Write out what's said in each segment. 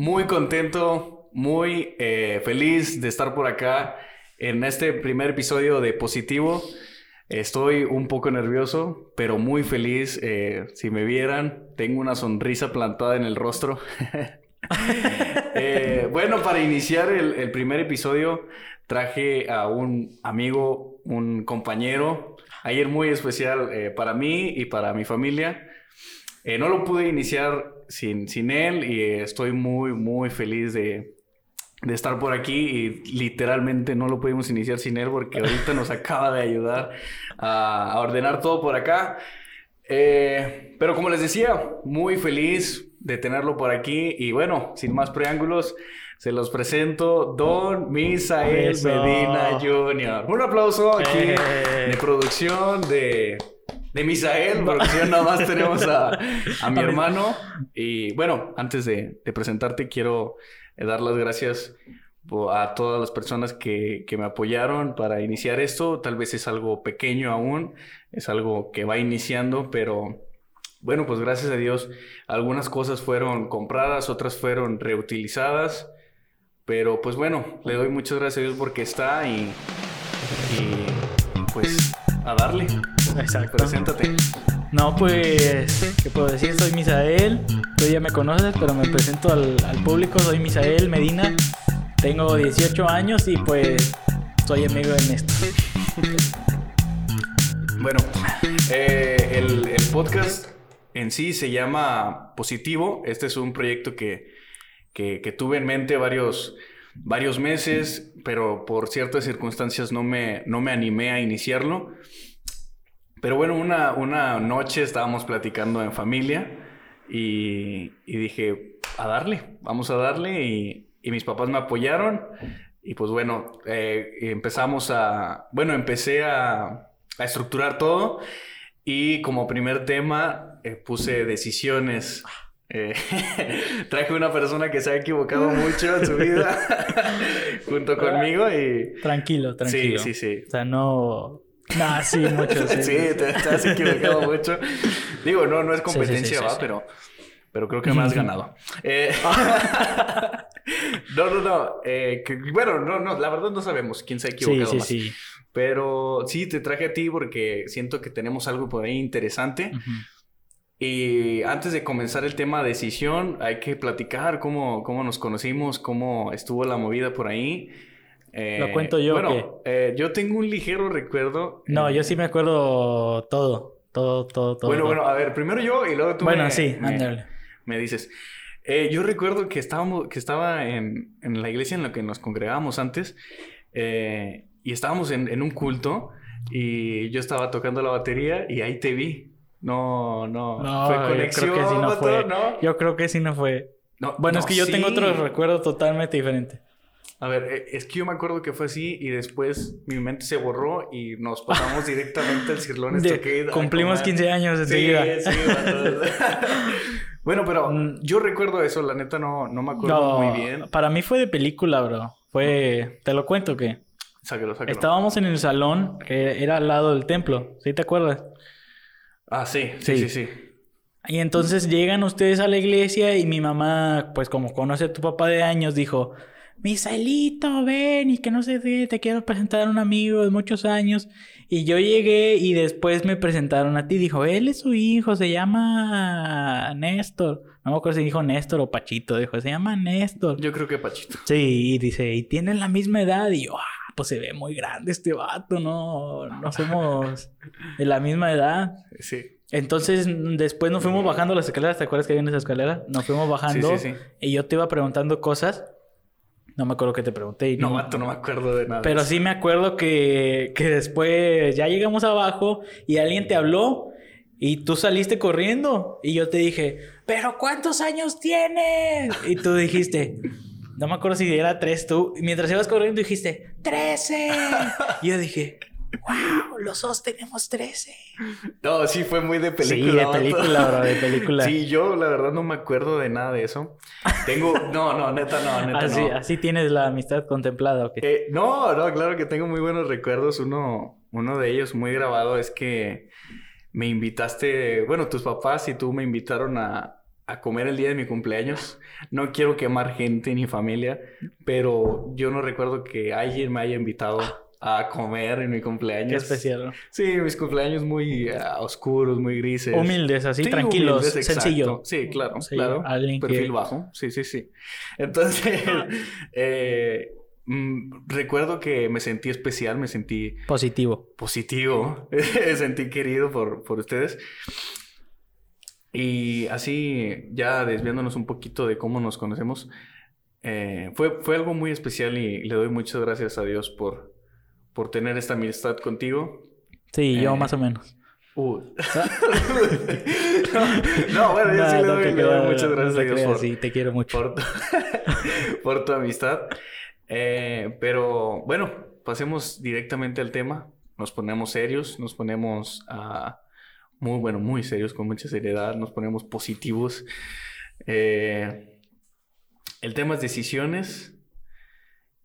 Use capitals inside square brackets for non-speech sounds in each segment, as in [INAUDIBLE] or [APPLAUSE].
Muy contento, muy eh, feliz de estar por acá en este primer episodio de Positivo. Estoy un poco nervioso, pero muy feliz. Eh, si me vieran, tengo una sonrisa plantada en el rostro. [LAUGHS] Eh, bueno, para iniciar el, primer episodio, traje a un amigo, un compañero, ayer muy especial para mí y para mi familia. no lo pude iniciar sin, sin él y estoy muy, muy feliz de, de estar por aquí y literalmente no lo pudimos iniciar sin él porque [LAUGHS] ahorita nos acaba de ayudar a, ordenar todo por acá. Eh, pero como les decía, muy feliz de tenerlo por aquí y bueno, sin más preámbulos, se los presento Don Misael Medina Jr. Un aplauso aquí eh. de producción de, de Misael, producción nada más tenemos a, a mi [LAUGHS] hermano y bueno, antes de, de presentarte quiero eh, dar las gracias a todas las personas que, me apoyaron para iniciar esto. Tal vez es algo pequeño aún, es algo que va iniciando, pero bueno, pues gracias a Dios algunas cosas fueron compradas, otras fueron reutilizadas, pero pues bueno, le doy muchas gracias a Dios porque está y, pues a darle. Exacto. Preséntate. No, pues, ¿qué puedo decir? Soy Misael, tú ya me conoces, pero me presento al, público, soy Misael Medina, tengo 18 años y pues soy amigo de Néstor. bueno, eh, el, podcast en sí se llama Positivo, este es un proyecto que, que, tuve en mente varios, varios meses, pero por ciertas circunstancias no me, no me animé a iniciarlo. Pero bueno, una, una noche estábamos platicando en familia y, dije, a darle, vamos a darle. Y, mis papás me apoyaron. Y pues bueno, eh, empezamos a, bueno, empecé a, estructurar todo. Y como primer tema eh, puse decisiones. Eh, [LAUGHS] traje una persona que se ha equivocado [LAUGHS] mucho en su vida [LAUGHS] junto conmigo y... Tranquilo, tranquilo. Sí, sí, sí. O sea, no Ah, sí, mucho. [LAUGHS] Sí, te, has equivocado [LAUGHS] mucho. Digo, no, no es competencia, va, pero, pero creo que me has ganado. Eh, [LAUGHS] no, no, no. Eh, bueno, no, no, la verdad no sabemos quién se ha equivocado más. Sí, sí. Pero sí, te traje a ti porque siento que tenemos algo por ahí interesante. Y antes de comenzar el tema de decisión, hay que platicar cómo, cómo nos conocimos, cómo estuvo la movida por ahí. Lo cuento yo. Bueno, eh, yo tengo un ligero recuerdo. No, yo sí me acuerdo todo. Todo, todo, todo. Bueno, bueno, a ver, primero yo y luego tú bueno, me, sí, me, dices. Eh, yo recuerdo que estábamos, que estaba en, en, la iglesia en la que nos congregábamos antes eh, y estábamos en, en, un culto y yo estaba tocando la batería y ahí te vi. No, no. No, fue conexión. Yo creo que sí no fue. ¿no? Yo creo que sí no fue. No, bueno, es que yo tengo otro recuerdo totalmente diferente. A ver, eh, es que yo me acuerdo que fue así y después mi mente se borró y nos pasamos directamente al Cirlón [LAUGHS] de, Cumplimos 15 años enseguida. Sí, sí, [LAUGHS] [LAUGHS] Bueno, pero mm. yo recuerdo eso, la neta no, no me acuerdo muy bien. Para mí fue de película, bro. Fue. ¿Te lo cuento qué? Sáquelo, sáquelo. Estábamos en el salón que era al lado del templo. ¿Sí te acuerdas? Ah, sí, sí, sí, sí. Y entonces llegan ustedes a la iglesia y mi mamá, pues como conoce a tu papá de años, dijo, Misaelito, ven y que no sé qué, te quiero presentar a un amigo de muchos años. Y yo llegué y después me presentaron a ti. Dijo, él es su hijo, se llama Néstor. No me acuerdo si dijo Néstor o Pachito. Dijo, se llama Néstor. Yo creo que Pachito. Sí, y dice, y tienen la misma edad. Y yo, ah, pues se ve muy grande este vato, ¿no? No somos de la misma edad. Sí. Entonces, después nos fuimos bajando las escaleras. ¿Te acuerdas que había en esa escalera? Nos fuimos bajando. Sí, sí, sí. Y yo te iba preguntando cosas. No me acuerdo que te pregunté. Y no, no, no me acuerdo de nada. Pero sí me acuerdo que, que después ya llegamos abajo y alguien te habló y tú saliste corriendo. Y yo te dije, ¿pero cuántos años tienes? Y tú dijiste, no me acuerdo si era tres tú. mientras ibas corriendo dijiste, ¡trece! Y yo dije, ¡Wow! Los dos tenemos 13. No, sí, fue muy de película. Sí, de película, bro, de película. Sí, yo la verdad no me acuerdo de nada de eso. Tengo, no, no, neta no, neta [LAUGHS] así, no. así tienes la amistad contemplada, ¿o qué? Eh, no, no, claro que tengo muy buenos recuerdos. Uno, uno de ellos muy grabado es que me invitaste, bueno, tus papás y tú me invitaron a, a comer el día de mi cumpleaños. No quiero quemar gente ni familia, pero yo no recuerdo que alguien me haya invitado a comer en mi Qué cumpleaños. especial. ¿no? Sí, mis cumpleaños muy ah, oscuros, muy grises. Humildes, así, Sí, tranquilos, humildes, sencillo. Sí, claro, Sí, claro. alguien Perfil que- bajo. Sí, sí, sí. Entonces, [LAUGHS] [LAUGHS] eh, mm, recuerdo que me sentí especial, me sentí Positivo. positivo, [LAUGHS] me sentí querido por, por ustedes. Y así, ya desviándonos un poquito de cómo nos conocemos, eh, fue, fue algo muy especial y le doy muchas gracias a Dios por, por tener esta amistad contigo. Sí, yo Eh, más o menos. Uh. [LAUGHS] no, bueno, yo sí le doy, le doy muchas gracias a Dios por, Sí, te quiero mucho. por, tu, [LAUGHS] por tu amistad. Eh, pero bueno, pasemos directamente al tema. Nos ponemos serios, nos ponemos ah, muy, bueno, muy serios, con mucha seriedad, nos ponemos positivos. Eh, el tema es decisiones.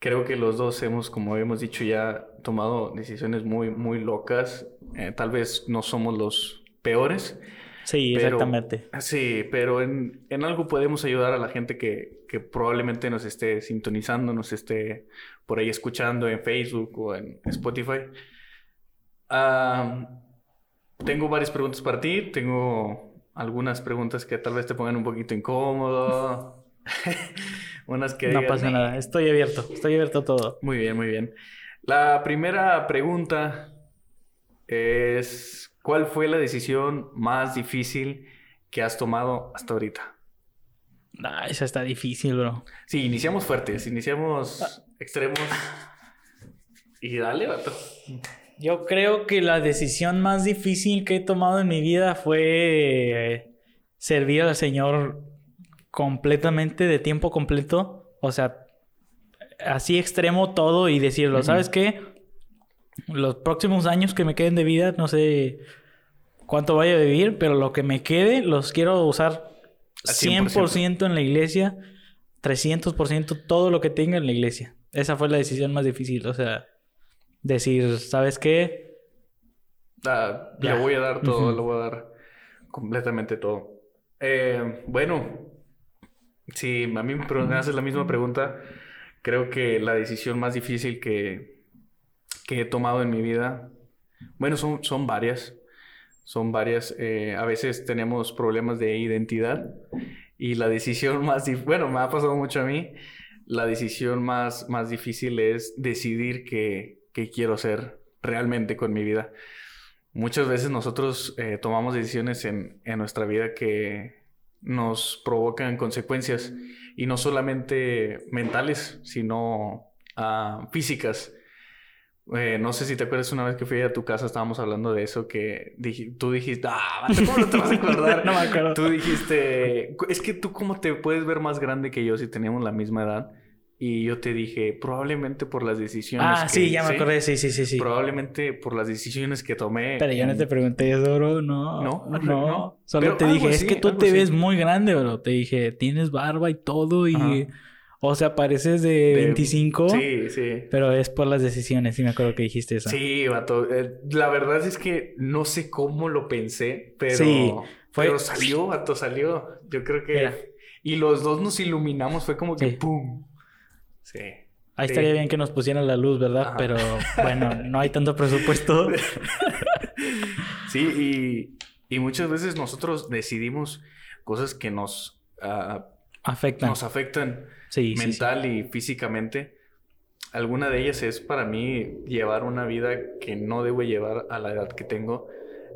Creo que los dos hemos, como habíamos dicho ya, tomado decisiones muy, muy locas. Eh, tal vez no somos los peores, Sí, pero- exactamente. Sí, pero en, en algo podemos ayudar a la gente que, que probablemente nos esté sintonizando, nos esté por ahí escuchando en Facebook o en Spotify. Tengo varias preguntas para ti. Tengo algunas preguntas que tal vez te pongan un poquito incómodo. [LAUGHS] Unas que No pasa nada. Estoy abierto. Estoy abierto a todo. Muy bien, muy bien. La primera pregunta es, ¿cuál fue la decisión más difícil que has tomado hasta ahorita? Ah, esa está difícil, bro. Sí, iniciamos fuertes, iniciamos extremos. Y dale, vato. Yo creo que la decisión más difícil que he tomado en mi vida fue eh, servir al Señor completamente, de tiempo completo. O sea, así extremo todo y decirlo. ¿sabes qué? Los próximos años que me queden de vida, no sé cuánto vaya a vivir, pero lo que me quede los quiero usar Al 100%. 100% en la iglesia, 300% todo lo que tenga en la iglesia. Esa fue la decisión más difícil, o sea, decir, ¿sabes qué? Ah. Le voy a dar todo, Ujú. le voy a dar completamente todo. Eh, bueno, si a mí me haces la misma pregunta, creo que la decisión más difícil que, que he tomado en mi vida, bueno, son, son varias, son varias. eh, a veces tenemos problemas de identidad y la decisión [LAUGHS] más, dif- bueno, me ha pasado mucho a mí, la decisión más, más difícil es decidir qué, qué quiero ser realmente con mi vida. Muchas veces nosotros eh, tomamos decisiones en, en nuestra vida que nos provocan consecuencias y no solamente mentales, sino ah, físicas. Eh, no sé si te acuerdas una vez que fui a tu casa, estábamos hablando de eso, que dij- tú dijiste, ah, ¿cómo no te vas a acordar? [LAUGHS] No me acuerdo. Tú dijiste, es que tú cómo te puedes ver más grande que yo si teníamos la misma edad. Y yo te dije, probablemente por las decisiones Ah, que sí, ya me acordé, sí, sí, sí, sí. Probablemente por las decisiones que tomé. Pero yo no te pregunté eso, bro, no. No, no. no. Solo Pero te dije, es que tú te así. ves muy grande, bro. Te dije, tienes barba y todo y... Ajá. O sea, pareces de, de- 25, Sí, sí. pero es por las decisiones, sí me acuerdo que dijiste eso. Sí, vato. Eh, la verdad es que no sé cómo lo pensé, pero, Sí, fue- pero salió, vato, salió. Yo creo que... Mira. Y los dos nos iluminamos, fue como que Sí. ¡pum! Sí. Ahí Sí. estaría bien que nos pusieran la luz, ¿verdad? Ajá. Pero [LAUGHS] bueno, no hay tanto presupuesto. [LAUGHS] Sí, y, y muchas veces nosotros decidimos cosas que nos, ah, Afectan. nos afectan Sí, sí, sí. mental y físicamente. Alguna de ellas es para mí llevar una vida que no debo llevar a la edad que tengo.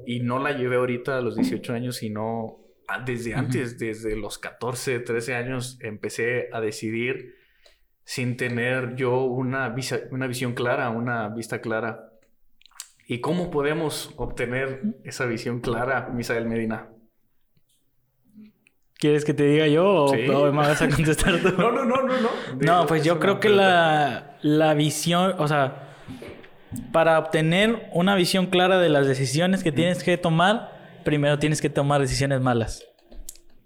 Y no la llevé ahorita a los 18 años, sino a- desde antes, desde los 14, 13 años, empecé a decidir sin tener yo una, visa- una visión clara, una vista clara. ¿Y cómo podemos obtener esa visión clara, Misael Medina? ¿Quieres que te diga yo o, Sí. o me vas a contestar tú? [LAUGHS] No, no, no, no, no. No, pues Es yo creo que la, la visión, o sea, para obtener una visión clara de las decisiones que tienes que tomar, primero tienes que tomar decisiones malas.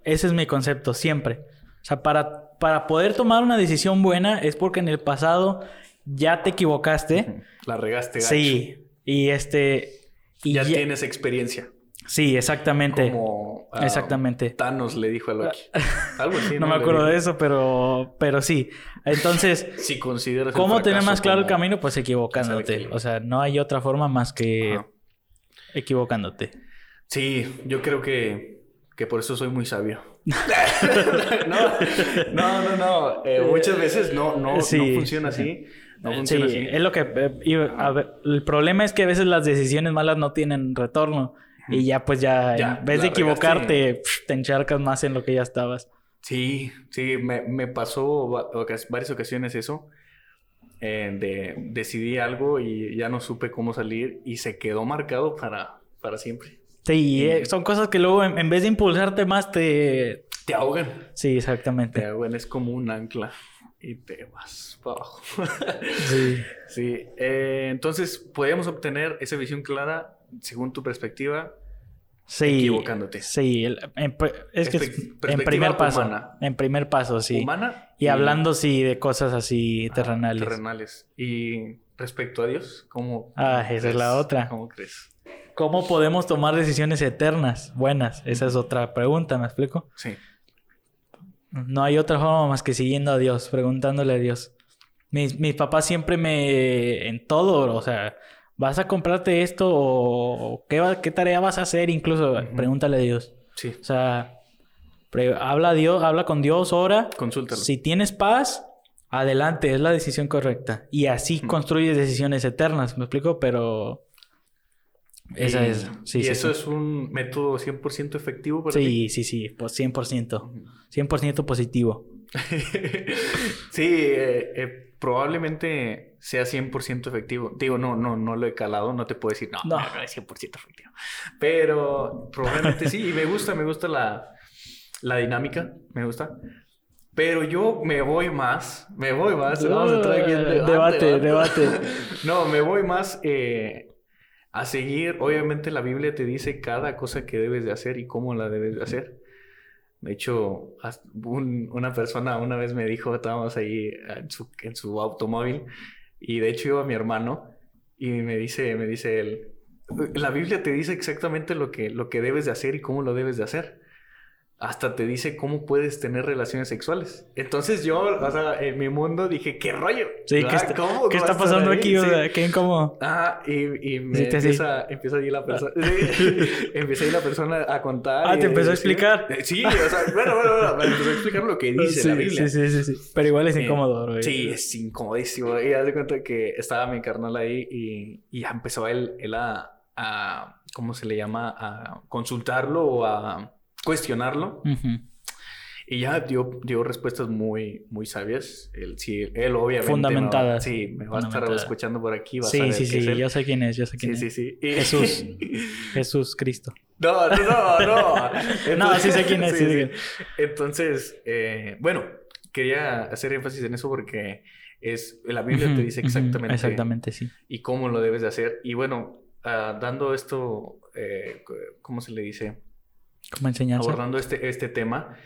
Ese es mi concepto, siempre. O sea, para, para poder tomar una decisión buena es porque en el pasado ya te equivocaste. La regaste. Gacho. Sí. Y este... Y ya, tienes experiencia. Sí, exactamente. Como uh, exactamente. Thanos le dijo a Loki. [LAUGHS] Algo así. no, no me acuerdo de eso, pero, pero sí. Entonces, [LAUGHS] si consideras ¿cómo tener más claro el camino? Pues equivocándote. O sea, no hay otra forma más que Ajá. equivocándote. Sí, yo creo que, que por eso soy muy sabio. No, no, no, no. Eh, muchas veces no, no, sí. no funciona así. No funciona sí, así. es lo que... Eh, a ver, el problema es que a veces las decisiones malas no tienen retorno. Y ya pues ya, ya en vez de equivocarte, te encharcas más en lo que ya estabas. Sí, sí, me, me pasó varias ocasiones eso. Eh, de decidí algo y ya no supe cómo salir y se quedó marcado para, para siempre. Sí, y... son cosas que luego en, en, vez de impulsarte más te... Te ahogan. Sí, exactamente. Te ahogan, es como un ancla y te vas para abajo. [LAUGHS] sí. Sí, eh, entonces podemos obtener esa visión clara según tu perspectiva, sí, equivocándote. Sí, el, en, es que es, en primer paso. Humana. En primer paso, sí. Humana. Y, y hablando, sí, de cosas así terrenales. Ah, terrenales. Y respecto a Dios, ¿cómo? Ah, esa crees? es la otra. ¿Cómo crees? ¿Cómo podemos tomar decisiones eternas, buenas? Esa es otra pregunta, ¿me explico? Sí. No hay otra forma más que siguiendo a Dios, preguntándole a Dios. Mis, mis papás siempre me... En todo, o sea ¿Vas a comprarte esto o qué, qué tarea vas a hacer? Incluso uh -huh. pregúntale a Dios. Sí. O sea, habla a Dios, habla con Dios, ora. Consúltalo. Si tienes paz, adelante, es la decisión correcta. Y así uh -huh. construyes decisiones eternas, ¿me explico? Pero esa y, es. Sí, ¿Y sí, eso sí. es un método 100% efectivo para sí, ti? Sí, sí, pues 100%. 100% positivo. [LAUGHS] sí, eh, eh, probablemente sea 100% efectivo. Digo, no, no, no lo he calado, no te puedo decir, no, no, no es 100% efectivo. Pero probablemente sí, y me gusta, me gusta la, la dinámica, me gusta. Pero yo me voy más, me voy más. Vamos a entrar aquí en debate. Debate, debate. [LAUGHS] no, me voy más eh, a seguir. Obviamente la Biblia te dice cada cosa que debes de hacer y cómo la debes de hacer. De hecho, un, una persona una vez me dijo, estábamos ahí en su, en su, automóvil y de hecho iba mi hermano y me dice, me dice él, la Biblia te dice exactamente lo que, lo que debes de hacer y cómo lo debes de hacer. Hasta te dice cómo puedes tener relaciones sexuales. Entonces yo, o sea, en mi mundo dije, ¿qué rollo? Sí, ¿qué está, ¿cómo, ¿qué está pasando aquí? Sí. ¿Qué incómodo? Ah, y, y me sí, empieza, empieza ahí la persona, sí, [LAUGHS] empieza ahí la persona a contar. Ah, ¿te empezó a explicar? Sí, o sea, bueno, bueno, bueno, me empezó a explicar lo que [LAUGHS] dice la Biblia. Sí, sí, sí, sí. Pero igual es incómodo, güey. Sí, es incomodísimo. Y haz de cuenta que estaba mi carnal ahí y, y ya empezó él, él a, a, ¿cómo se le llama? A consultarlo o a cuestionarlo. Uh -huh. Y ya dio, dio respuestas muy, muy sabias. Él, sí, él obviamente... Fundamentadas. Sí, me va a estar escuchando por aquí. Va sí, a sí, sí. Yo sé quién es, yo sé quién sí, es. Sí, sí, Jesús. [LAUGHS] Jesús Cristo. No, no, no, no. Entonces, [LAUGHS] no, sí sé quién es. Sí, sí. Entonces, eh, bueno, quería hacer énfasis en eso porque es la Biblia uh -huh, te dice exactamente... Uh -huh, exactamente, sí. Y cómo lo debes de hacer. Y bueno, uh, dando esto, eh, ¿cómo se le dice? Como enseñanza. Abordando este, este tema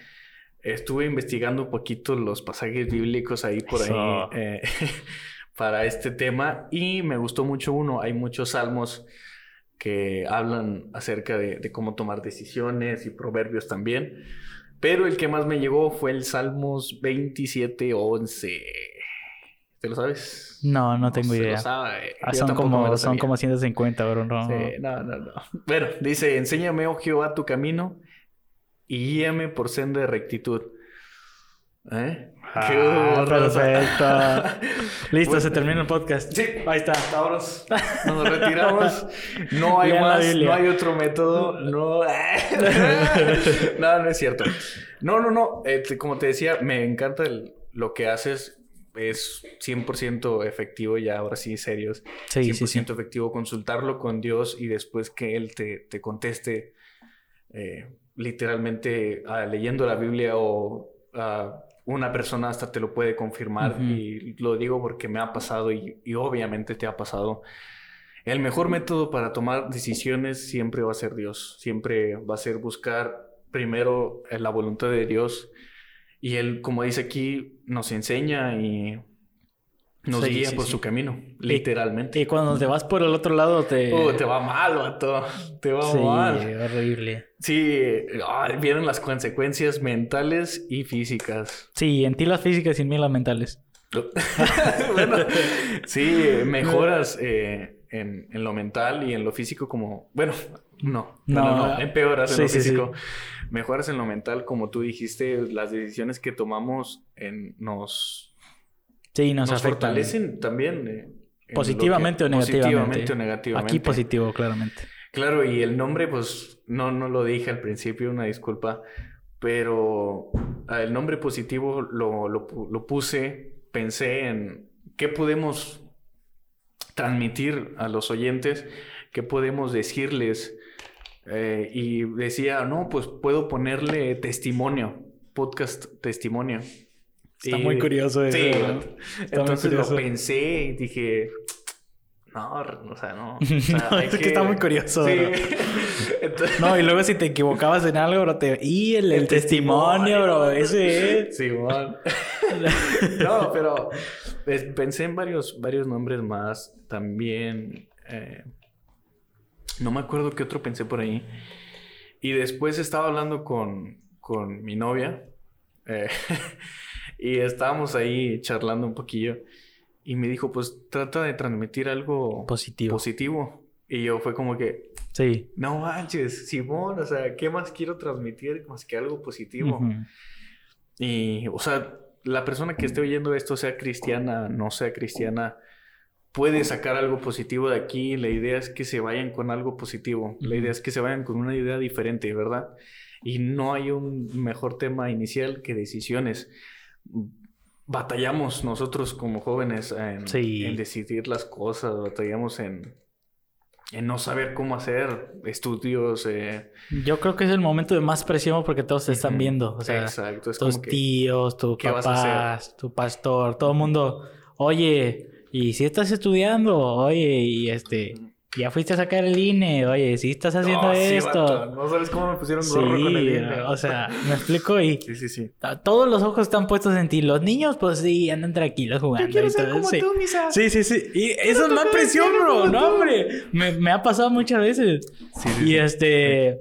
estuve investigando un poquito los pasajes bíblicos ahí por ahí eh, [LAUGHS] para este tema y me gustó mucho uno. Hay muchos salmos que hablan acerca de, de, cómo tomar decisiones y proverbios también. Pero el que más me llegó fue el Salmos 27, 11. ¿Te lo sabes? No, no tengo no idea. Lo sabe. Ah, son, como, son como 150, bro. No. Sí, no, no, no. Bueno, dice, enséñame, oh Jehová, tu camino y guíame por senda de rectitud. ¿Eh? Ah, ¡Qué perfecto! [LAUGHS] Listo, bueno, se termina el podcast. Sí, ahí está. Ahora nos retiramos. [LAUGHS] No hay más, no hay otro método. No, [LAUGHS] no, no es cierto. No, no, no. Eh, como te decía, me encanta el, lo que haces. Es 100% efectivo, ya ahora sí, serios. Sí, 100% sí, sí. efectivo consultarlo con Dios y después que Él te, te conteste eh, literalmente uh, leyendo la Biblia o uh, una persona hasta te lo puede confirmar y lo digo porque me ha pasado y, y, obviamente te ha pasado. El mejor método para tomar decisiones siempre va a ser Dios, siempre va a ser buscar primero la voluntad de Dios y Él, como dice aquí, nos enseña y nos guía por su camino, literalmente. Y, cuando te vas por el otro lado te... Uh, te va mal, vato. Te va sí, mal. horrible. Sí, vienen las consecuencias mentales y físicas. Sí, en ti las físicas y en mí las mentales. [LAUGHS] bueno, sí, mejoras eh, en, en, lo mental y en lo físico como... Bueno, no, no, no, no empeoras en lo físico. Mejoras en lo mental, como tú dijiste, las decisiones que tomamos en, nos Sí, nos, nos fortalecen también. Eh, positivamente o negativamente. Positivamente o negativamente. Aquí positivo, claramente. Claro, y el nombre, pues no, no lo dije al principio, una disculpa, pero ah, el nombre positivo lo, lo, lo puse, pensé en qué podemos transmitir a los oyentes, qué podemos decirles. Eh, y decía, no, pues puedo ponerle testimonio, podcast testimonio. Está muy curioso eso. Sí, entonces lo pensé y dije, no, o sea, no. [LAUGHS] es que... está muy curioso. Sí. [LAUGHS] No, y luego si te equivocabas en algo, bro, te... Y el, testimonio, bro, ese es. [LAUGHS] Sí, bueno. no, pero pensé en varios, varios nombres más. También... Eh, no me acuerdo qué otro pensé por ahí. Y después estaba hablando con, con mi novia. Eh, [LAUGHS] y estábamos ahí charlando un poquillo. Y me dijo, pues trata de transmitir algo positivo. positivo. Y yo fue como que, sí. No manches, Simón, o sea, ¿qué más quiero transmitir más que algo positivo? Y, o sea, la persona que esté oyendo esto, sea cristiana, no sea cristiana, puede sacar algo positivo de aquí. La idea es que se vayan con algo positivo. La idea es que se vayan con una idea diferente, ¿verdad? Y no hay un mejor tema inicial que decisiones batallamos nosotros como jóvenes en, decidir las cosas, batallamos en, en, no saber cómo hacer estudios. Eh. Yo creo que es el momento de más presión porque todos se están viendo. O sea, Exacto. tus tíos, tu papás, tu pastor, todo el mundo. Oye, ¿y si estás estudiando? Oye, y este ya fuiste a sacar el INE, oye, si estás haciendo esto. No sabes cómo me pusieron gorro con el INE. O sea, me explico y. Sí, sí, sí. Todos los ojos están puestos en ti. Los niños, pues sí, andan tranquilos jugando. Yo quiero ser como sí. tú, Misa. Sí, sí, sí. Y eso es más presión, bro. No, hombre. Me, me, ha pasado muchas veces. Sí, sí, y este.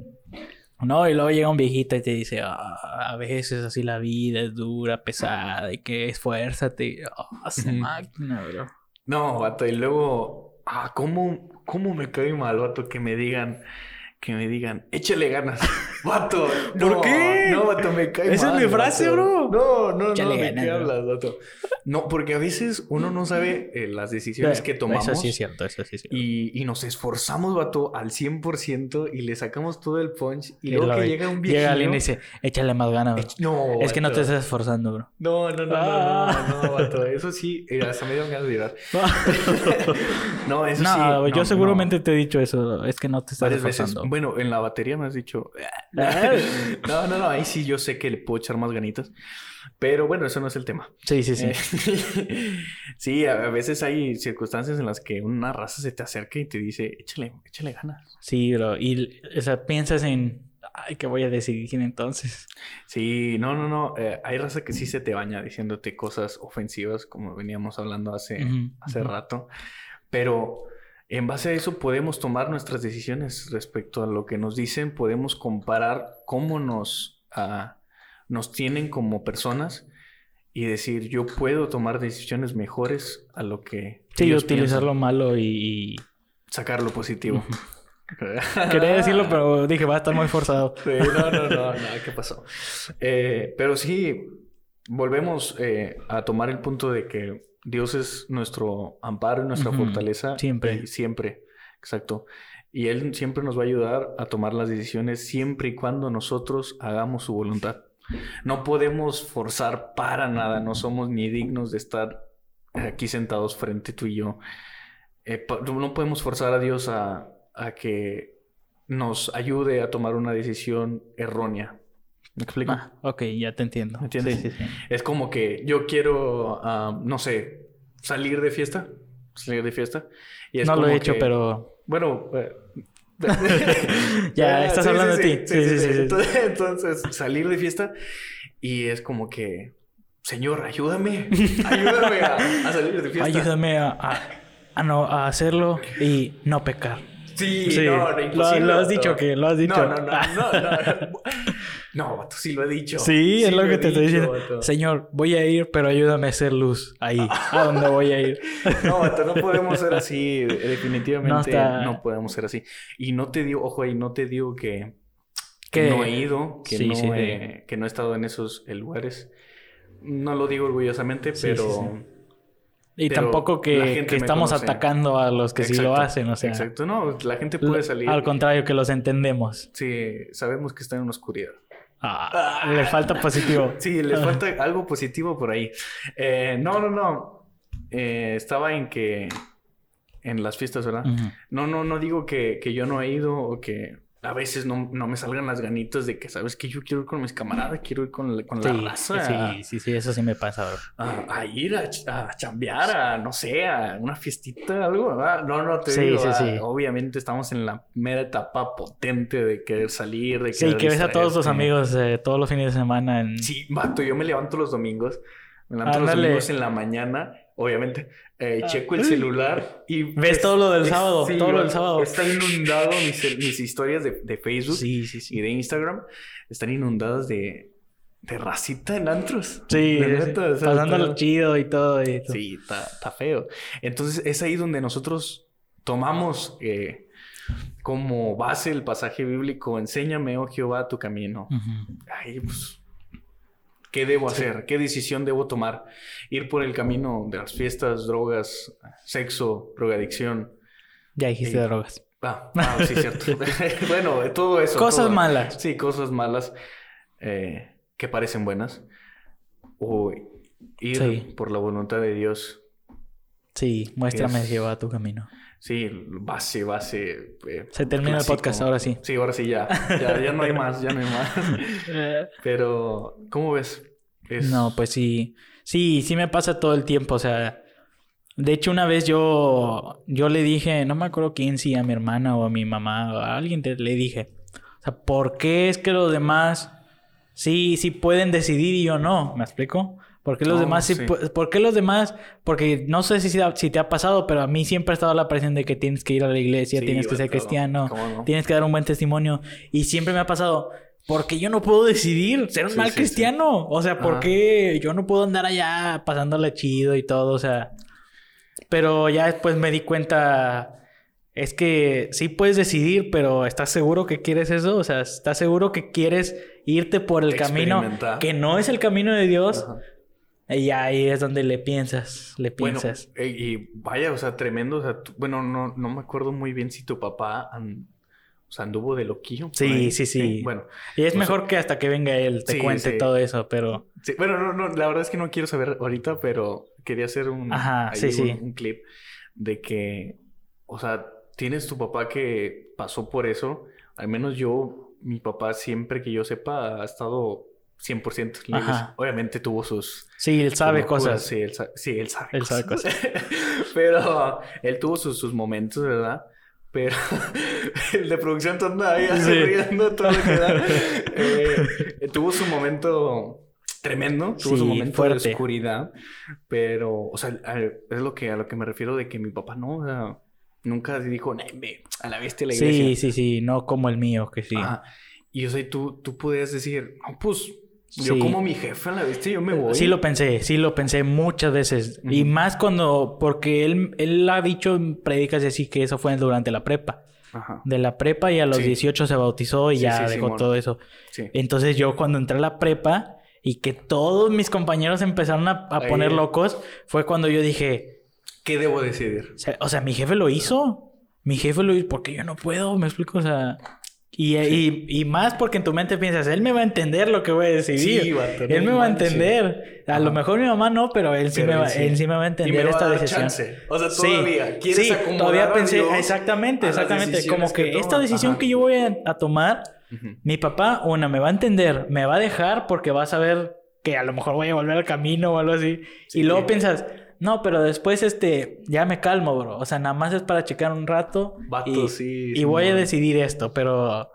No, y luego llega un viejito y te dice, ah, a veces así la vida es dura, pesada, y que esfuérzate. Oh, hace máquina, bro. No, vato, y luego, ah, ¿cómo, ¿Cómo me cae mal, vato, que me digan, que me digan, échale ganas? [LAUGHS] Vato, ¿por qué? No, vato, me cae Esa mal. Esa es mi frase, bro. No, no, no, ¿de qué hablas, vato? No, porque a veces uno no sabe eh, las decisiones que tomamos. Eso sí es cierto, eso sí es cierto. Y, y nos esforzamos, vato, al 100% y le sacamos todo el punch. Y, luego que llega un viejillo... Llega alguien y dice, échale más ganas, bro. No, Es que no te estás esforzando, bro. No, no, no, no, no, no, vato. Eso sí, eh, hasta me dio ganas de llorar. [LAUGHS] [LAUGHS] no, eso sí. No, yo seguramente te he dicho eso. Es que no te estás esforzando. Bueno, en la batería me has dicho... [LAUGHS] no, no, no. Ahí sí yo sé que le puedo echar más ganitas. Pero bueno, eso no es el tema. Sí, sí, sí. Eh, [LAUGHS] sí, a veces hay circunstancias en las que una raza se te acerca y te dice, échale, échale ganas. Sí, bro. Y, o sea, piensas en, ay, ¿qué voy a decidir entonces? Sí, no, no, no. Eh, hay raza que sí se te baña diciéndote cosas ofensivas, como veníamos hablando hace, hace rato. Pero en base a eso podemos tomar nuestras decisiones respecto a lo que nos dicen, podemos comparar cómo nos, uh, nos tienen como personas y decir, yo puedo tomar decisiones mejores a lo que... Sí, utilizar lo malo y... Sacar lo positivo. Quería decirlo, pero dije, va a estar muy forzado. Sí, no, no, no, no, ¿qué pasó? Eh, pero sí, volvemos eh, a tomar el punto de que Dios es nuestro amparo y nuestra fortaleza. Siempre. siempre, exacto. Y Él siempre nos va a ayudar a tomar las decisiones siempre y cuando nosotros hagamos su voluntad. No podemos forzar para nada, no somos ni dignos de estar aquí sentados frente tú y yo. Eh, no podemos forzar a Dios a, a, que nos ayude a tomar una decisión errónea. ¿Me explico? Ah, ok, ya te entiendo. ¿Me entiendes? Sí, sí, sí. Es como que yo quiero, ah, no sé, salir de fiesta. Salir de fiesta. Y es No lo como he hecho, que- pero... Bueno... [LAUGHS] eh, Ya, [LAUGHS] estás hablando de ti. Sí, sí, sí. sí, sí. Entonces, [LAUGHS] entonces, salir de fiesta y es como que, Señor, ayúdame. Ayúdame a, a salir de fiesta. Ayúdame a, a, a no, a hacerlo y no pecar. Sí, Sí, no, no, lo- imposible. lo has dicho que lo has dicho. No, no, no, no, no. No, vato, sí lo he dicho. Sí, es lo que te estoy diciendo. vato. Señor, voy a ir, pero ayúdame a hacer luz ahí, a donde voy a ir. No, vato, no podemos ser así. [LAUGHS] Definitivamente No podemos ser así. Y no te digo, ojo ahí, no te digo que, Que- no he ido, que, Sí, no sí, he, que no he estado en esos eh, lugares. No lo digo orgullosamente, pero... Y Pero tampoco que, que estamos conoce. atacando a los que sí lo hacen, o sea. Exacto, no, la gente puede salir. Al contrario, que los entendemos. Sí, sabemos que está en una oscuridad. Ah, le falta positivo. [LAUGHS] Sí, Ah. falta algo positivo por ahí. Eh, no, no, no. Eh, estaba en que... En las fiestas, ¿verdad? No, no, no digo que, que yo no he ido o que a veces no, no me salgan las ganitas de que, ¿sabes? Que yo quiero ir con mis camaradas, quiero ir con, la- con la Sí, raza. sí, sí, sí, eso sí me pasa. bro. A, a ir a, a chambear, a, no sé, a una fiestita, algo, ¿verdad? No, no, te Sí, digo, sí, ah, sí. obviamente estamos en la mera etapa potente de querer salir, de Sí, querer que ves a todos tus amigos eh, todos los fines de semana en... Sí, vato, yo me levanto los domingos. Me levanto los Ándale. domingos en la mañana, obviamente. Eh, Ah. checo el celular y... Ves todo lo del sábado, todo lo del sábado. Está inundado mis, mis historias de, de Facebook Sí, sí, sí. y de Instagram. Están inundadas de, de racita en antros. Sí, sí, neta, o sea, pasándolo está- chido y todo. Y todo. Sí, está, está feo. Entonces es ahí donde nosotros tomamos eh, como base el pasaje bíblico. Enséñame, oh Jehová, tu camino. Ujú. Ay, pues, ¿qué debo hacer? ¿Qué decisión debo tomar? Ir por el camino de las fiestas, drogas, sexo, drogadicción. Ya dijiste drogas. Ah, ah, sí, cierto. [LAUGHS] [LAUGHS] bueno, todo eso. Cosas todo. malas. Sí, cosas malas eh, que parecen buenas. O ir Sí. por la voluntad de Dios. Sí, muéstrame Es- Jehová tu camino. Sí, base, base. eh, Se termina clásico. el podcast, ahora sí. Sí, ahora sí, ya. Ya, ya no hay más, ya no hay más. [LAUGHS] Pero, ¿cómo ves? Es- No, pues sí. Sí, sí me pasa todo el tiempo. O sea, de hecho, una vez yo, yo le dije, no me acuerdo quién, si a mi hermana o a mi mamá o a alguien te- le dije, o sea, ¿por qué es que los demás sí, sí pueden decidir y yo no? ¿Me explico? ¿Por qué los Oh, demás sí, ¿Por qué los demás? Porque no sé si, si te ha pasado, pero a mí siempre ha estado la presión de que tienes que ir a la iglesia, Sí, tienes que ser cristiano, tienes que dar un buen testimonio. Y siempre me ha pasado, porque yo no puedo decidir ser un Sí, mal cristiano. O sea, ¿por qué yo no puedo andar allá pasándole chido y todo? O sea, pero ya después me di cuenta, es que sí puedes decidir, pero ¿estás seguro que quieres eso? O sea, ¿estás seguro que quieres irte por el camino que no es el camino de Dios? Ajá. Y ahí es donde le piensas, le piensas. eh, y vaya, o sea, tremendo. O sea, tú- bueno, no, no me acuerdo muy bien si tu papá o sea, anduvo de loquillo. Sí, ahí. sí, sí. Bueno, y es mejor que hasta que venga él te Sí, cuente sí. todo eso, pero... sí, bueno, no, no, la verdad es que no quiero saber ahorita, pero quería hacer un, Ajá, sí, sí. un clip de que, o sea, tienes tu papá que pasó por eso. Al menos yo, mi papá siempre que yo sepa ha estado 100% libre. Ajá. Obviamente tuvo sus... Sí, él sabe locuras, cosas. Sí, él, sa- sí, él sabe Él sabe [LAUGHS] Pero él tuvo sus, sus momentos, ¿verdad? Pero [LAUGHS] el de producción ahí Sí. riendo todo lo que da. [LAUGHS] Eh, tuvo su momento tremendo, tuvo Sí, su momento fuerte. de oscuridad, pero, o sea, a- es lo que, a lo que me refiero de que mi papá no, o sea, nunca dijo, "Nah, ve, a la bestia la iglesia. Sí, sí, sí, no como el mío, que sí. Ajá. Y o sea, tú, tú podías decir, no, pues, yo Sí. como mi jefe la bestia, yo me voy. Sí lo pensé, sí lo pensé muchas veces. Y más cuando, porque él, él ha dicho en prédicas y así que eso fue durante la prepa. Ajá. De la prepa y a los Sí. 18 se bautizó y Sí, ya dejó todo eso. Sí. Entonces yo cuando entré a la prepa y que todos mis compañeros empezaron a, poner locos, fue cuando yo dije, ¿Qué debo decidir? o sea, o sea, mi jefe lo hizo. Mi jefe lo hizo porque yo no puedo, me explico, o sea... Y, y, y más porque en tu mente piensas, él me va a entender lo que voy a decidir. Sí, él me va a entender. A lo mejor mi mamá no, pero él sí, Pero me, va, él sí. me va a Y entender me va a esta dar decisión. chance. O sea, Sí, todavía. ¿Quieres sí, acomodar todavía a pensé, exactamente, a exactamente. decisiones Como que, que esta decisión Ajá. que yo voy a, a tomar. Mi papá, una, me va a entender, me va a dejar porque va a saber que a lo mejor voy a volver al camino o algo así. Sí. Y luego piensas, no, pero después este, ya me calmo, bro. O sea, nada más es para checar un rato. Vato, y, sí, y voy a decidir esto, pero...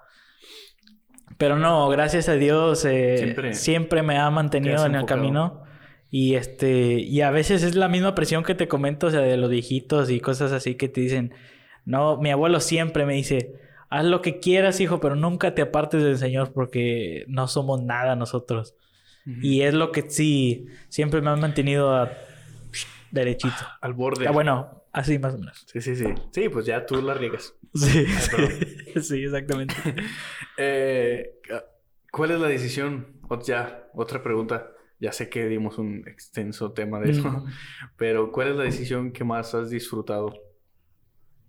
Pero no, gracias a Dios eh, Siempre siempre, me ha te mantenido en el camino. Y este, y a veces es la misma presión que te comento, o sea, de los viejitos y cosas así que te dicen, no, mi abuelo siempre me dice, haz lo que quieras, hijo, pero nunca te apartes del Señor porque no somos nada nosotros. Y es lo que sí, siempre me han mantenido a- derechito. Al borde. Ah, bueno, así más o menos. Sí, sí, sí. Sí, pues ya tú la riegas. Sí, [LAUGHS] perdón. sí, exactamente. [LAUGHS] Eh, ¿Cuál es la decisión? O- ya, otra pregunta. Ya sé que dimos un extenso tema de eso, Mm. [LAUGHS] pero ¿cuál es la decisión que más has disfrutado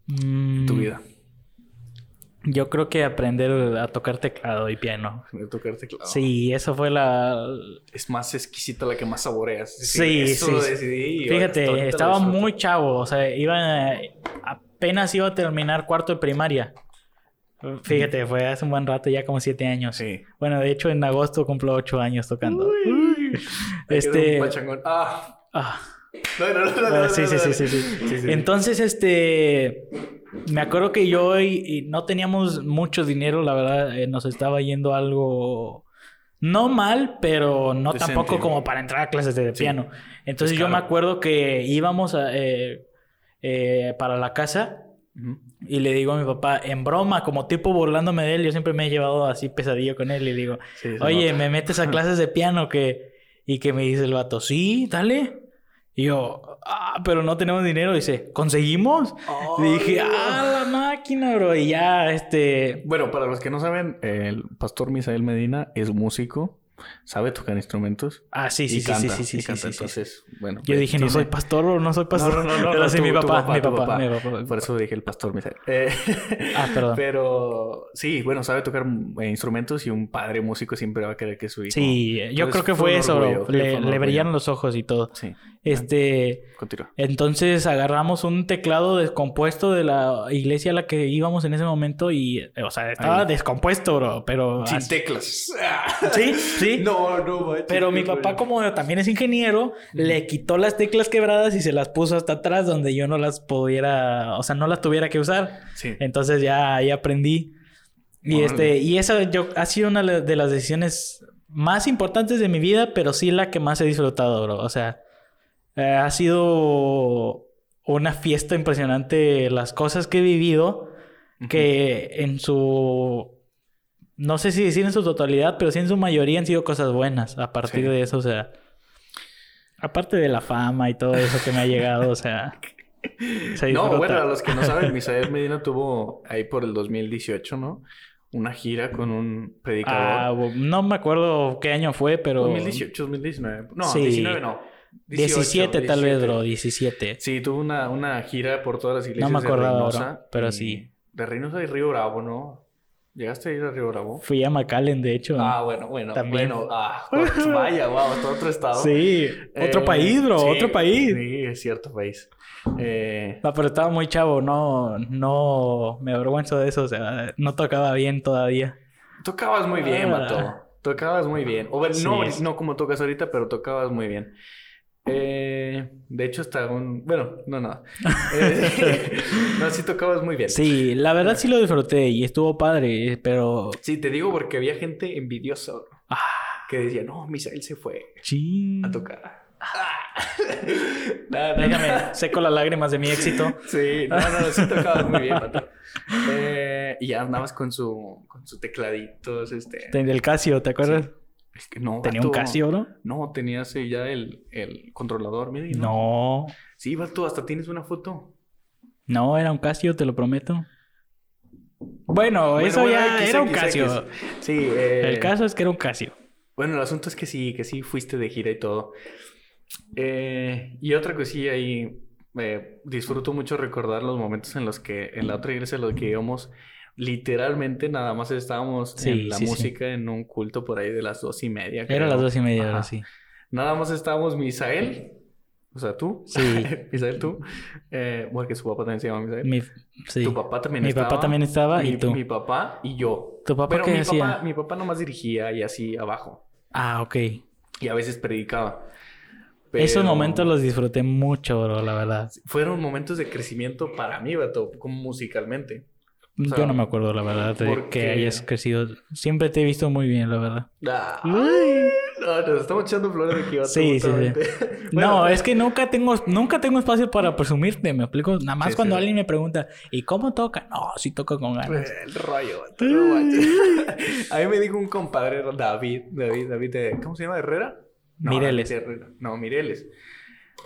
Mm, en tu vida? Yo creo que aprender a tocar teclado y piano. De tocar teclado. Sí, eso fue la... Es más exquisita la que más saboreas. Es Sí, decir, eso sí, sí. decidí Fíjate, estaba muy chavo, o sea, iba apenas iba a terminar cuarto de primaria. Fíjate, fue hace un buen rato, ya como siete años. Sí. Bueno, de hecho en agosto cumplo ocho años tocando. Uy. Este- un. Ah. Ah, No, no, no, no, no, sí, sí, sí, sí. Entonces, este, me acuerdo que yo y, y no teníamos mucho dinero, la verdad, eh, nos estaba yendo algo no mal, pero no tampoco como para entrar a clases de Sí. piano. Entonces Es yo me acuerdo que íbamos a, eh, eh, para la casa y le digo a mi papá, en broma, como tipo burlándome de él, yo siempre me he llevado así pesadillo con él y le digo, Oye, nota. me metes a [LAUGHS] clases de piano que... Y que me dice el vato, sí, dale. Y yo, ah, pero no tenemos dinero. Dice, ¿conseguimos? Y dije, ah, la máquina, bro. Y ya, este... Bueno, para los que no saben, el pastor Misael Medina es músico, sabe tocar instrumentos Ah, sí, sí, y sí, canta. sí, sí, y sí, canta. sí, sí. Entonces, bueno. Yo pues, dije, no tiene- soy pastor o no soy pastor. No, no, no, no, Pero no, sí, mi tu papá, mi tu papá, mi papá. Por eso dije el pastor Misael. [LAUGHS] Eh, Ah, perdón. Pero sí, bueno, sabe tocar eh, instrumentos y un padre músico siempre va a querer que su hijo. Sí, yo Entonces, creo que fue fue eso, bro. Le, le brillaron los ojos y todo. Sí, Este... continúa. Entonces agarramos un teclado descompuesto de la iglesia a la que íbamos en ese momento y, o sea, estaba Ahí. descompuesto, bro, pero... Sin así- teclas. [LAUGHS] Sí, sí. No, no, Pero mi papá, como también es ingeniero, le quitó las teclas quebradas y se las puso hasta atrás donde yo no las pudiera, o sea, no las tuviera que usar. Sí. Entonces ya ahí aprendí. Y Órale. este, y esa yo, ha sido una de las decisiones más importantes de mi vida, pero sí la que más he disfrutado, bro. O sea, eh, ha sido una fiesta impresionante las cosas que he vivido, que en su no sé si decir en su totalidad, pero sí en su mayoría han sido cosas buenas. A partir Sí. de eso, o sea, aparte de la fama y todo eso que me ha llegado, o sea, [LAUGHS] se No, bueno, a los que no saben, Misael Medina tuvo ahí por el 2018, ¿no? Una gira con un predicador. Ah, no me acuerdo qué año fue, pero 2018, 2019. No, Sí. 19 no. 17 tal vez, 17. bro, 17. Sí, tuvo una, una gira por todas las iglesias me acordaba, de bro, Reynosa. pero y- sí. De Reynosa y Río Bravo, ¿no? ¿Llegaste a ir a Río Bravo? Fui a McAllen, de hecho. Ah, bueno, bueno. También. Bueno, ah, [LAUGHS] pues vaya, wow, hasta otro estado. sí, otro Eh, país, bro, sí, otro país. Sí, es cierto país. Eh, No, pero estaba muy chavo, no, no me avergüenzo de eso, o sea, no tocaba bien todavía. tocabas muy bien, Ah. vato. Tocabas muy bien. O no, Sí. no como tocas ahorita, pero tocabas muy bien. Eh, de hecho, hasta un... Bueno, no, no. [LAUGHS] Eh, [LAUGHS] no, sí tocabas muy bien. Sí, la verdad sí lo disfruté y estuvo padre, pero... Sí, te digo porque había gente envidiosa Ah, que decía, no, Misael se fue sí. a tocar. no, no, Déjame, seco las lágrimas de mi éxito. Sí, no, no, sí tocabas muy bien, vato. [LAUGHS] Eh, y ya andabas con su, con su tecladitos, este... Del Casio, ¿te acuerdas? Es que no, Tenía un. Casio, ¿no? No, tenías ya el, el controlador MIDI, ¿no? No, Sí, vato, hasta tienes una foto. no, era un Casio, te lo prometo. Bueno, Bueno, eso bueno, ya X, era un Casio. X. Sí, eh, El caso es que era un Casio. Bueno, el asunto es que sí, que sí fuiste de gira y todo. Eh, y otra cosilla ahí, eh, disfruto mucho recordar los momentos en los que en la otra iglesia en los que íbamos, literalmente nada más estábamos Sí, en la sí, sí. música en un culto por ahí de las dos y media. Era creo. las dos y media, ahora sí. Nada más estábamos Misael O sea, tú. Sí. [LAUGHS] Misael, tú. Eh, bueno, que su papá también se llama Misael. Mi, sí. Tu papá también Mi estaba. papá también estaba mi, y tú. Mi papá y yo. ¿Tu papá Pero qué mi hacía? papá, mi papá nomás dirigía y así abajo. Ah, ok. Y a veces predicaba. Esos momentos los disfruté mucho, bro, la verdad. Fueron momentos de crecimiento para mí, vato, como musicalmente. O sea, Yo no me acuerdo, la verdad, de porque- que hayas crecido. Siempre te he visto muy bien, la verdad. Ay, no, nos estamos echando flores de aquí. Sí, sí, sí. [LAUGHS] no, es que nunca tengo, nunca tengo espacio para presumirte, me explico. Nada más Sí, cuando sí. alguien me pregunta, ¿y cómo toca? No, sí toco con ganas. El rollo, no. [LAUGHS] A mí me dijo un compadre, David, David, David de... ¿Cómo se llama? ¿Herrera? No, Mireles. Herrera. No, Mireles.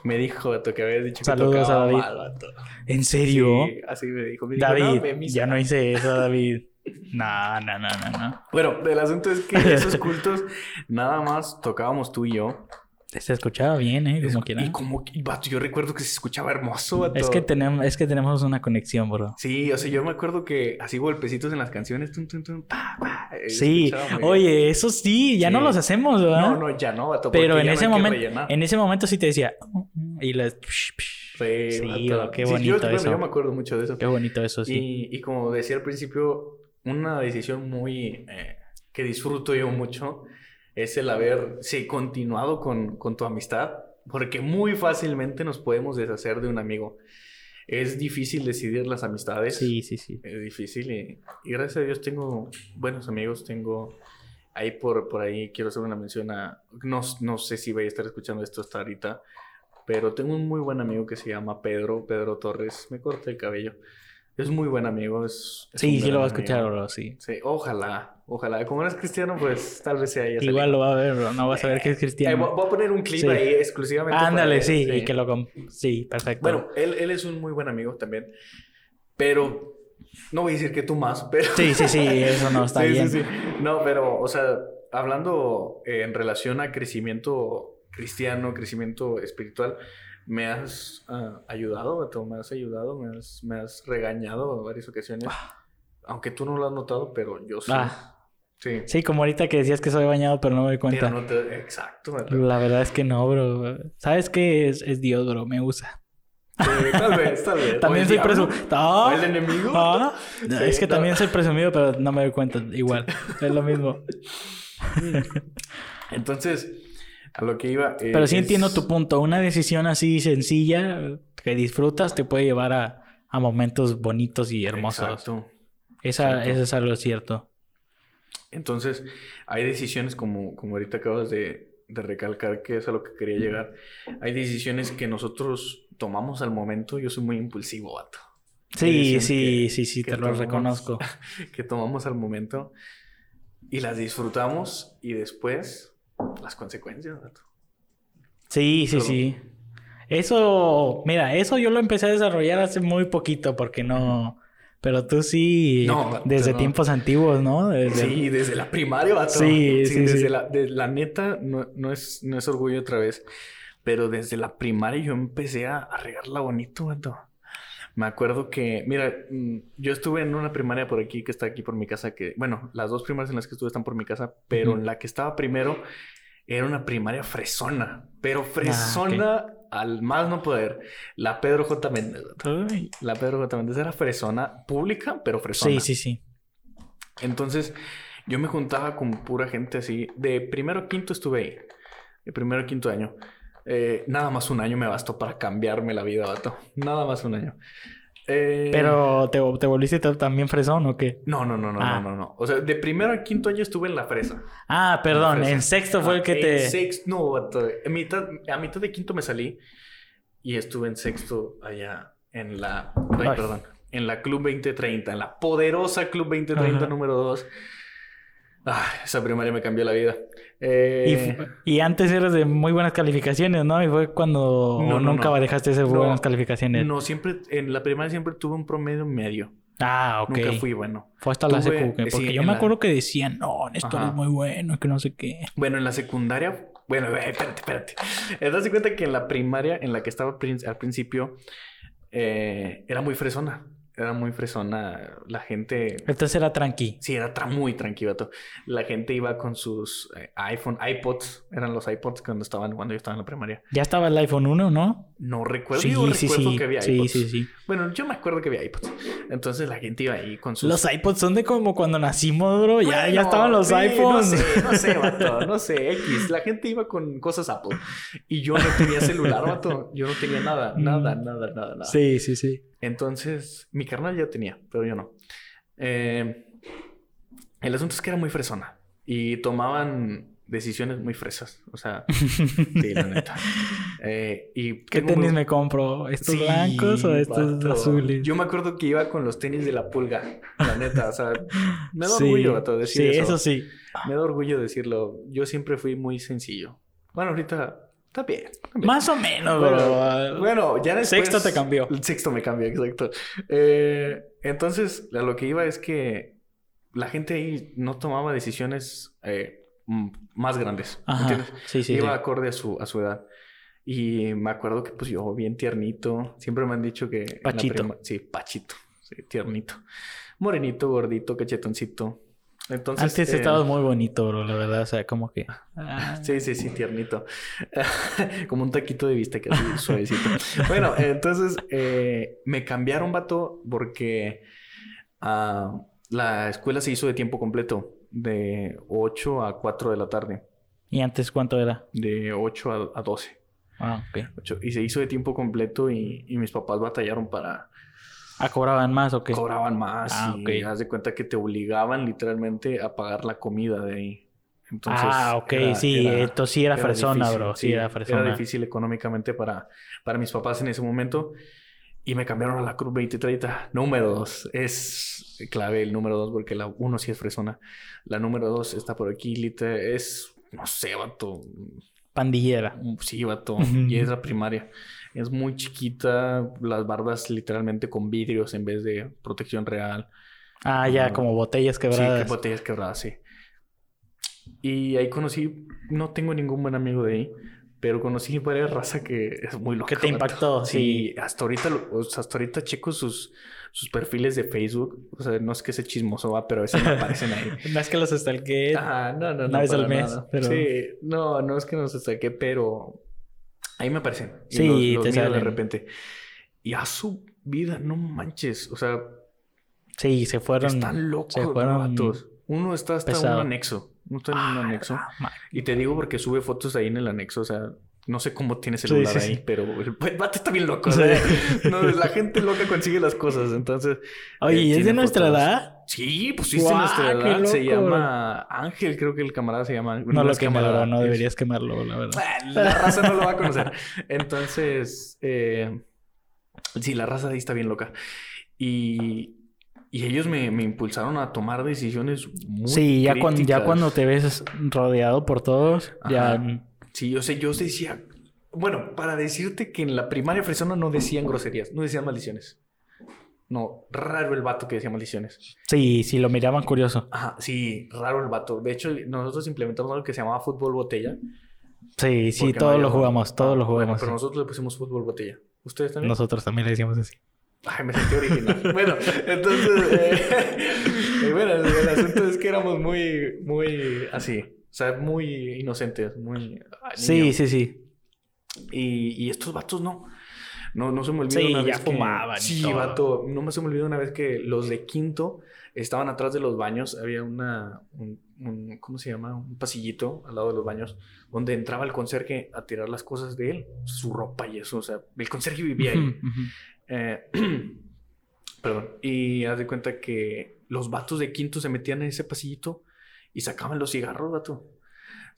Me dijo, vato, que habías dicho Saludos que tocaba a David. mal, vato. ¿En serio? Sí, así me dijo. Me dijo, David, ya no hice eso, [LAUGHS] David. No, no, no, no, no. Bueno, el asunto es que esos [LAUGHS] cultos nada más tocábamos tú y yo. Se escuchaba bien, ¿eh? Como Es- quiera. Y como vato, yo recuerdo que se escuchaba hermoso, vato. Es que, tenemos, es que tenemos una conexión, bro. Sí, o sea, yo me acuerdo que así golpecitos en las canciones. Pa, pa, eh, Sí, bien. oye, eso sí, ya no Sí. los hacemos, ¿verdad? No, no, ya no, vato. Pero en no ese momento, en ese momento sí te decía. Y las. Sí, Sí, vato. qué Sí, bonito yo, bueno, eso. yo me acuerdo mucho de eso. Qué bonito eso, sí. Y, y como decía al principio, una decisión muy eh, que disfruto yo mucho es el haber sí, continuado con, con tu amistad, porque muy fácilmente nos podemos deshacer de un amigo. Es difícil decidir las amistades. Sí, sí, sí. Es difícil y, y gracias a Dios tengo buenos amigos, tengo ahí por, por ahí, quiero hacer una mención a, no, no sé si vaya a estar escuchando esto hasta ahorita, pero tengo un muy buen amigo que se llama Pedro, Pedro Torres, me corta el cabello, es muy buen amigo, es... es Sí, sí lo va a escuchar, bro, sí. Sí, ojalá, ojalá, como eres cristiano, pues tal vez sea ella. Igual lo va a ver, bro. No vas a ver que es Eh, cristiano. voy a poner un clip Sí. ahí exclusivamente. para Ándale, él, sí, y que lo... Sí, perfecto. Bueno, él, él es un muy buen amigo también, pero no voy a decir que tú más, pero... Sí, sí, sí, eso no [LAUGHS] está Sí, bien. sí, sí. No, pero, o sea, hablando eh, en relación a crecimiento cristiano, crecimiento espiritual, me has ah, ayudado, Beto, me has ayudado, me has, me has regañado en varias ocasiones. Aunque tú no lo has notado, pero yo sí. Ah, sí. sí, como ahorita que decías que soy bañado, pero no me doy cuenta. No te... Exacto, Beto. La verdad es que no, bro. ¿Sabes qué? Es, es Dios, bro. Me usa. Sí, tal vez, tal vez. [LAUGHS] También soy presumido. el enemigo. Ah, Sí, es que también soy presumido, pero no me doy cuenta. Igual. Es lo mismo. [LAUGHS] Entonces, a lo que iba... eh, Pero sí es- entiendo tu punto. Una decisión así sencilla que disfrutas te puede llevar a, a momentos bonitos y hermosos. Exacto. Esa, exacto. Eso es algo cierto. Entonces, hay decisiones como, como ahorita acabas de, de recalcar que es a lo que quería llegar. Hay decisiones que nosotros tomamos al momento. Yo soy muy impulsivo, vato. Sí, sí, que- sí, sí, te lo reconozco. [LAUGHS] Que tomamos al momento y las disfrutamos y después las consecuencias. Sí, sí, sí. Eso, mira, eso yo lo empecé a desarrollar hace muy poquito porque no... Pero tú sí, No, desde no. tiempos antiguos, ¿no? Desde- Sí, desde la primaria, vato. Sí, sí, desde sí. La, de, la neta, no, no, es, no es orgullo otra vez, pero desde la primaria yo empecé a, a regarla bonito, vato. Me acuerdo que, mira, mm, yo estuve en una primaria por aquí que está aquí por mi casa, que, bueno, las dos primarias en las que estuve están por mi casa, pero Ujú. en la que estaba primero era una primaria fresona, Ah, pero fresona al más no poder. La Pedro J. Méndez. Ay. La Pedro J. Méndez era fresona pública, pero fresona. Sí, sí, sí. Entonces, yo me juntaba con pura gente así. De primero a quinto estuve ahí. De primero a quinto año. Eh, nada más un año me bastó para cambiarme la vida, vato. Nada más un año. Eh, Pero, ¿te, te volviste ta- también fresón o qué? No, no, no, no, Ah. no, no, no. O sea, de primero a quinto año estuve en la fresa. Ah, perdón, fresa. en sexto fue el que Ah, te... En sexto, no, vato. En mitad, a mitad de quinto me salí y estuve en sexto allá en la... Ay, Ay. perdón. En la Club 2030, en la poderosa Club 2030 Ajá. número 2. Ah, esa primaria me cambió la vida. Eh, Y, antes eras de muy buenas calificaciones, ¿no? Y fue cuando No, nunca no. dejaste de ser No, buenas calificaciones. No, siempre, en la primaria siempre tuve un promedio medio. Ah, ok. Nunca fui bueno. Fue hasta la Tuve- secu. que- sí, Porque yo me la- acuerdo que decían, no, Ajá. es muy bueno, que no sé qué. Bueno, en la secundaria, bueno, eh, espérate, espérate. ¿Te das cuenta que en la primaria en la que estaba al principio eh, era muy fresona? Era muy fresona. La gente. Entonces era tranqui. Sí, era tra- muy tranquilo. todo. La gente iba con sus eh, iPhone, iPods. Eran los iPods cuando estaban, cuando yo estaba en la primaria. Ya estaba el iPhone 1, ¿no? No recuerdo. Sí, yo sí, recuerdo sí. que había iPods. sí, sí. Bueno, yo me acuerdo que había iPods. Entonces la gente iba ahí con sus. Los iPods son de como cuando nacimos, bro. Ya, ya estaban los sí, iPhones. No sé, no sé, [LAUGHS] vato. No sé, X. La gente iba con cosas Apple. Y yo no tenía celular, vato. Yo no tenía nada, nada, Mm. nada, nada, nada. Sí, sí, sí. Entonces, mi carnal ya tenía, pero yo no. Eh, el asunto es que era muy fresona. Y tomaban decisiones muy fresas. O sea, [LAUGHS] sí, la neta. Eh, y ¿Qué tenis muy- me compro? ¿Estos Sí, blancos o estos vato. azules? Yo me acuerdo que iba con los tenis de la pulga, la neta. O sea, me da Sí, orgullo vato, decir Sí, eso. eso sí. Me da orgullo decirlo. Yo siempre fui muy sencillo. Bueno, ahorita está bien. Más o menos, bro. Bueno, ya después... Sexto te cambió. El sexto me cambió, exacto. Eh, entonces, a lo que iba es que la gente ahí no tomaba decisiones eh, más grandes. ¿me Ajá. ¿Entiendes? Sí, sí, iba sí. acorde a su, a su edad. Y me acuerdo que pues yo bien tiernito. Siempre me han dicho que... Pachito. prima- Sí, pachito. Sí, tiernito. Morenito, gordito, cachetoncito. Entonces... Antes eh, estabas muy bonito, bro, la verdad. O sea, como que. ah, [LAUGHS] Sí, sí, sí, tiernito. [LAUGHS] Como un taquito de bistec así [LAUGHS] suavecito. Bueno, entonces eh, me cambiaron, vato, porque ah, la escuela se hizo de tiempo completo, de 8 a 4 de la tarde, ¿Y antes cuánto era? de 8 a, a 12. Ah, ok. Ocho- y se hizo de tiempo completo y, y mis papás batallaron para... Ah, cobraban más o qué? Cobraban más Ah, y ok. haz de cuenta que te obligaban literalmente a pagar la comida de ahí. Entonces, ah, ok, era- sí, era- entonces sí era, fresona, difícil, bro. Sí, era fresona. Era difícil económicamente para, para mis papás en ese momento. Y me cambiaron a la Cruz 2030. Número 2. Es clave el número 2 porque la 1 sí es fresona. La número 2 está por aquí. liter- Es, no sé, vato. Pandillera. Sí, vato. Y es la primaria. Es muy chiquita. Las barbas literalmente con vidrios en vez de protección real. Ah, ya, Ah, como botellas Sí, quebradas. que botellas quebradas, sí. Y ahí conocí, no tengo ningún buen amigo de ahí, pero conocí varias raza que es muy loca. Que te impactó, sí. hasta ahorita, hasta ahorita checo sus, sus perfiles de Facebook. O sea, no es que sea chismoso, va, pero a veces me aparecen ahí. [LAUGHS] No es que los stalkeé. Ajá, no, no, no. Una vez al mes, nada. pero- Sí, no, no es que nos saqué, pero ahí me aparecen. Y Sí, los- te los miro de repente. Y a su vida, no manches. O sea, Sí, se fueron. están locos se los fueron vatos. Uno está hasta pesado. un anexo. Uno está en un Ah, anexo. ah, ma- Y te digo porque sube fotos ahí en el anexo. O sea, no sé cómo tiene celular Sí, sí, ahí, sí. pero el, el vato está bien loco. o sea, no, la gente loca consigue las cosas. Entonces. Oye, eh, ¿y es de nuestra fotos. edad? Sí, pues sí, es de Guau, nuestra qué edad. Se llama Ángel, creo que el camarada se llama. No lo quemes, camarada, bro. No es- deberías quemarlo, la verdad. La raza no lo va a conocer. Entonces, eh, sí, la raza de ahí está bien loca. Y, y ellos me, me impulsaron a tomar decisiones muy Sí, ya cuando, ya cuando te ves rodeado por todos, ya. Sí, o sea, yo decía... Bueno, para decirte que en la primaria fresona no decían groserías, no decían maldiciones. No, raro el vato que decía maldiciones. Sí, sí, lo miraban curioso. Ajá, sí, raro el vato. De hecho, nosotros implementamos algo que se llamaba fútbol botella. Sí, sí, no todos lo jugamos, todos Ah, lo bueno, jugamos. pero nosotros le pusimos fútbol botella. ¿Ustedes también? Nosotros también le decíamos así. Ay, me sentí original. [LAUGHS] bueno, entonces, eh, [LAUGHS] bueno, el, el asunto es que éramos muy, muy así. O sea, muy inocentes, muy... ay, Sí, sí, sí. Y, y estos vatos no. No, no se me olvida Sí, una ya vez que- fumaban Sí, todo. vato. No me se me olvida una vez que los de quinto estaban atrás de los baños. Había una... Un, un- ¿Cómo se llama? Un pasillito al lado de los baños donde entraba el conserje a tirar las cosas de él. Su ropa y eso. O sea, el conserje vivía ahí. Eh, [CLEARS THROAT] perdón. Y haz de cuenta que los vatos de quinto se metían en ese pasillito y sacaban los cigarros, vato.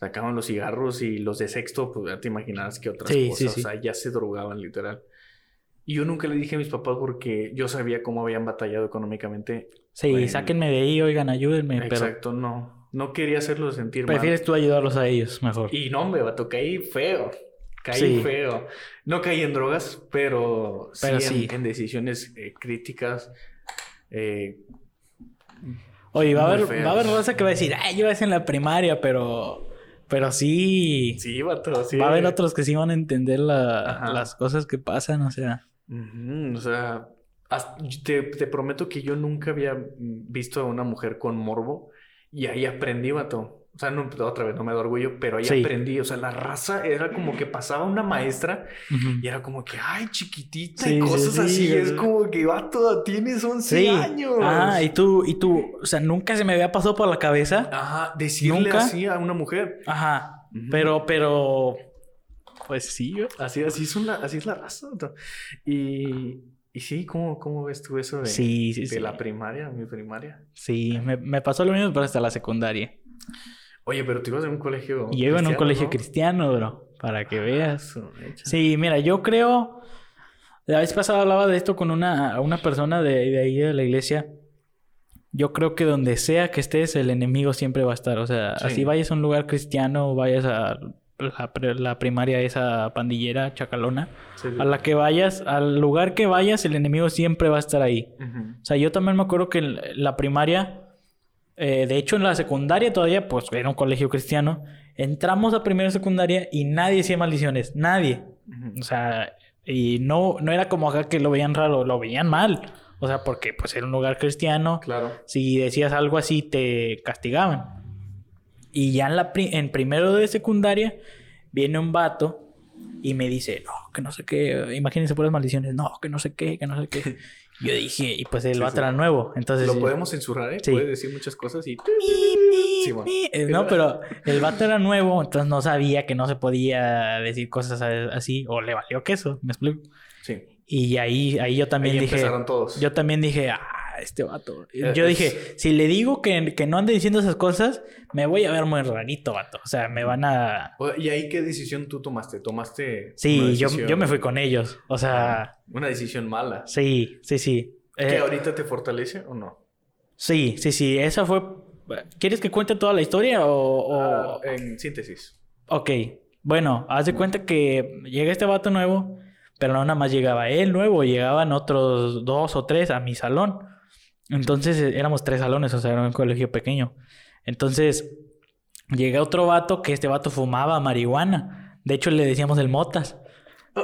Sacaban los cigarros y los de sexto, pues ya te imaginarás que otras Sí, cosas. sí, sí. O sea, ya se drogaban literal. Y yo nunca le dije a mis papás porque yo sabía cómo habían batallado económicamente. Sí, sáquenme de ahí, oigan, ayúdenme. Pero Exacto, no. No quería hacerlos sentir mal. prefieres tú ayudarlos a ellos mejor. Y no, me vato, caí feo. Caí Sí. feo. No caí en drogas, pero, Pero sí, en- sí. En, decisiones eh, críticas. Eh, Oye, va a, haber, feas. va a haber raza que va a decir, ay, yo es en la primaria, pero. Pero sí. sí, vato, sí. Va a haber otros que sí van a entender la- las cosas que pasan, o sea. O sea, Te, te prometo que yo nunca había visto a una mujer con morbo y ahí aprendí, vato. O sea, no, otra vez, no me da orgullo, pero ahí Sí. aprendí. O sea, la raza era como que pasaba una maestra Ujú. y era como que, ay, chiquitita Sí, y cosas sí, así. Es como que, vato, tienes 11 Sí. años. Ah, y tú, y tú, o sea, nunca se me había pasado por la cabeza. Ajá, decirle ¿Nunca? así a una mujer. Ajá. Ujú. Pero, pero. Pues sí. Así, así, es, una, así es la raza. Y, y sí, ¿cómo, ¿cómo ves tú eso de, Sí, sí, de sí. la primaria, mi primaria? Sí, me, me pasó lo mismo, pero hasta la secundaria. Oye, pero tú ibas en un colegio. Y yo iba en un colegio ¿no? cristiano, bro. Para que veas. Su mecha. Sí, mira, yo creo. La vez pasada hablaba de esto con una, una persona de, de ahí de la iglesia. Yo creo que donde sea que estés, el enemigo siempre va a estar. O sea, Sí. así vayas a un lugar cristiano, vayas a la, la primaria, esa pandillera chacalona, Sí, sí. a la que vayas, al lugar que vayas, el enemigo siempre va a estar ahí. O sea, yo también me acuerdo que en la primaria, eh, de hecho en la secundaria todavía, pues era un colegio cristiano, entramos a primera secundaria y nadie hacía maldiciones, nadie. O sea, y no, no era como acá que lo veían raro, lo veían mal. O sea, porque pues era un lugar cristiano, Claro. si decías algo así te castigaban. Y ya en, la pri- en primero de secundaria viene un vato y me dice, no, que no sé qué, imagínense puras maldiciones, no, que no sé qué, que no sé qué. [LAUGHS] Yo dije, y pues el Sí, vato sí. era nuevo, entonces... Lo podemos censurar, ¿eh? Sí. Puedes decir muchas cosas y... Sí, bueno. Eh, No, pero el vato era nuevo, entonces no sabía que no se podía decir cosas así, o le valió queso, ¿me explico? Sí. Y ahí, ahí yo también Ahí dije... empezaron todos. Yo también dije, ah, este vato. Eh, Yo es- dije, si le digo que, que no ande diciendo esas cosas, me voy a ver muy rarito, vato. O sea, me van a... ¿Y ahí qué decisión tú tomaste? ¿Tomaste Sí, yo, yo me fui con ellos. O sea, Una decisión mala. sí, sí, sí. ¿Que Eh, ahorita te fortalece o no? sí, sí, sí. Esa fue... ¿Quieres que cuente toda la historia o...? o- Ah, en síntesis. Ok. Bueno, haz de cuenta que llega este vato nuevo, pero no nada más llegaba él nuevo, llegaban otros dos o tres a mi salón. Entonces eh, éramos tres salones, o sea, era un colegio pequeño. Entonces llega otro vato que este vato fumaba marihuana. De hecho, le decíamos el motas. [LAUGHS]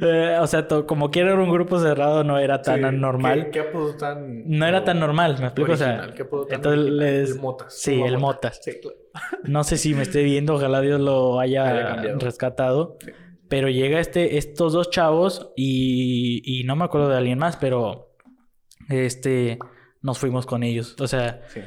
Eh, o sea, como quiera era un grupo cerrado, no era tan Sí, normal. ¿Qué, qué apodo tan... No era tan normal, me explico. O sea, original? ¿Qué apodo tan entonces les- El Motas. Sí, el mota. Motas. Sí, claro. [LAUGHS] No sé si me esté viendo, ojalá Dios lo haya, rescatado. Sí. Pero llega este, estos dos chavos y, y no me acuerdo de alguien más, pero este nos fuimos con ellos. O sea, Sí.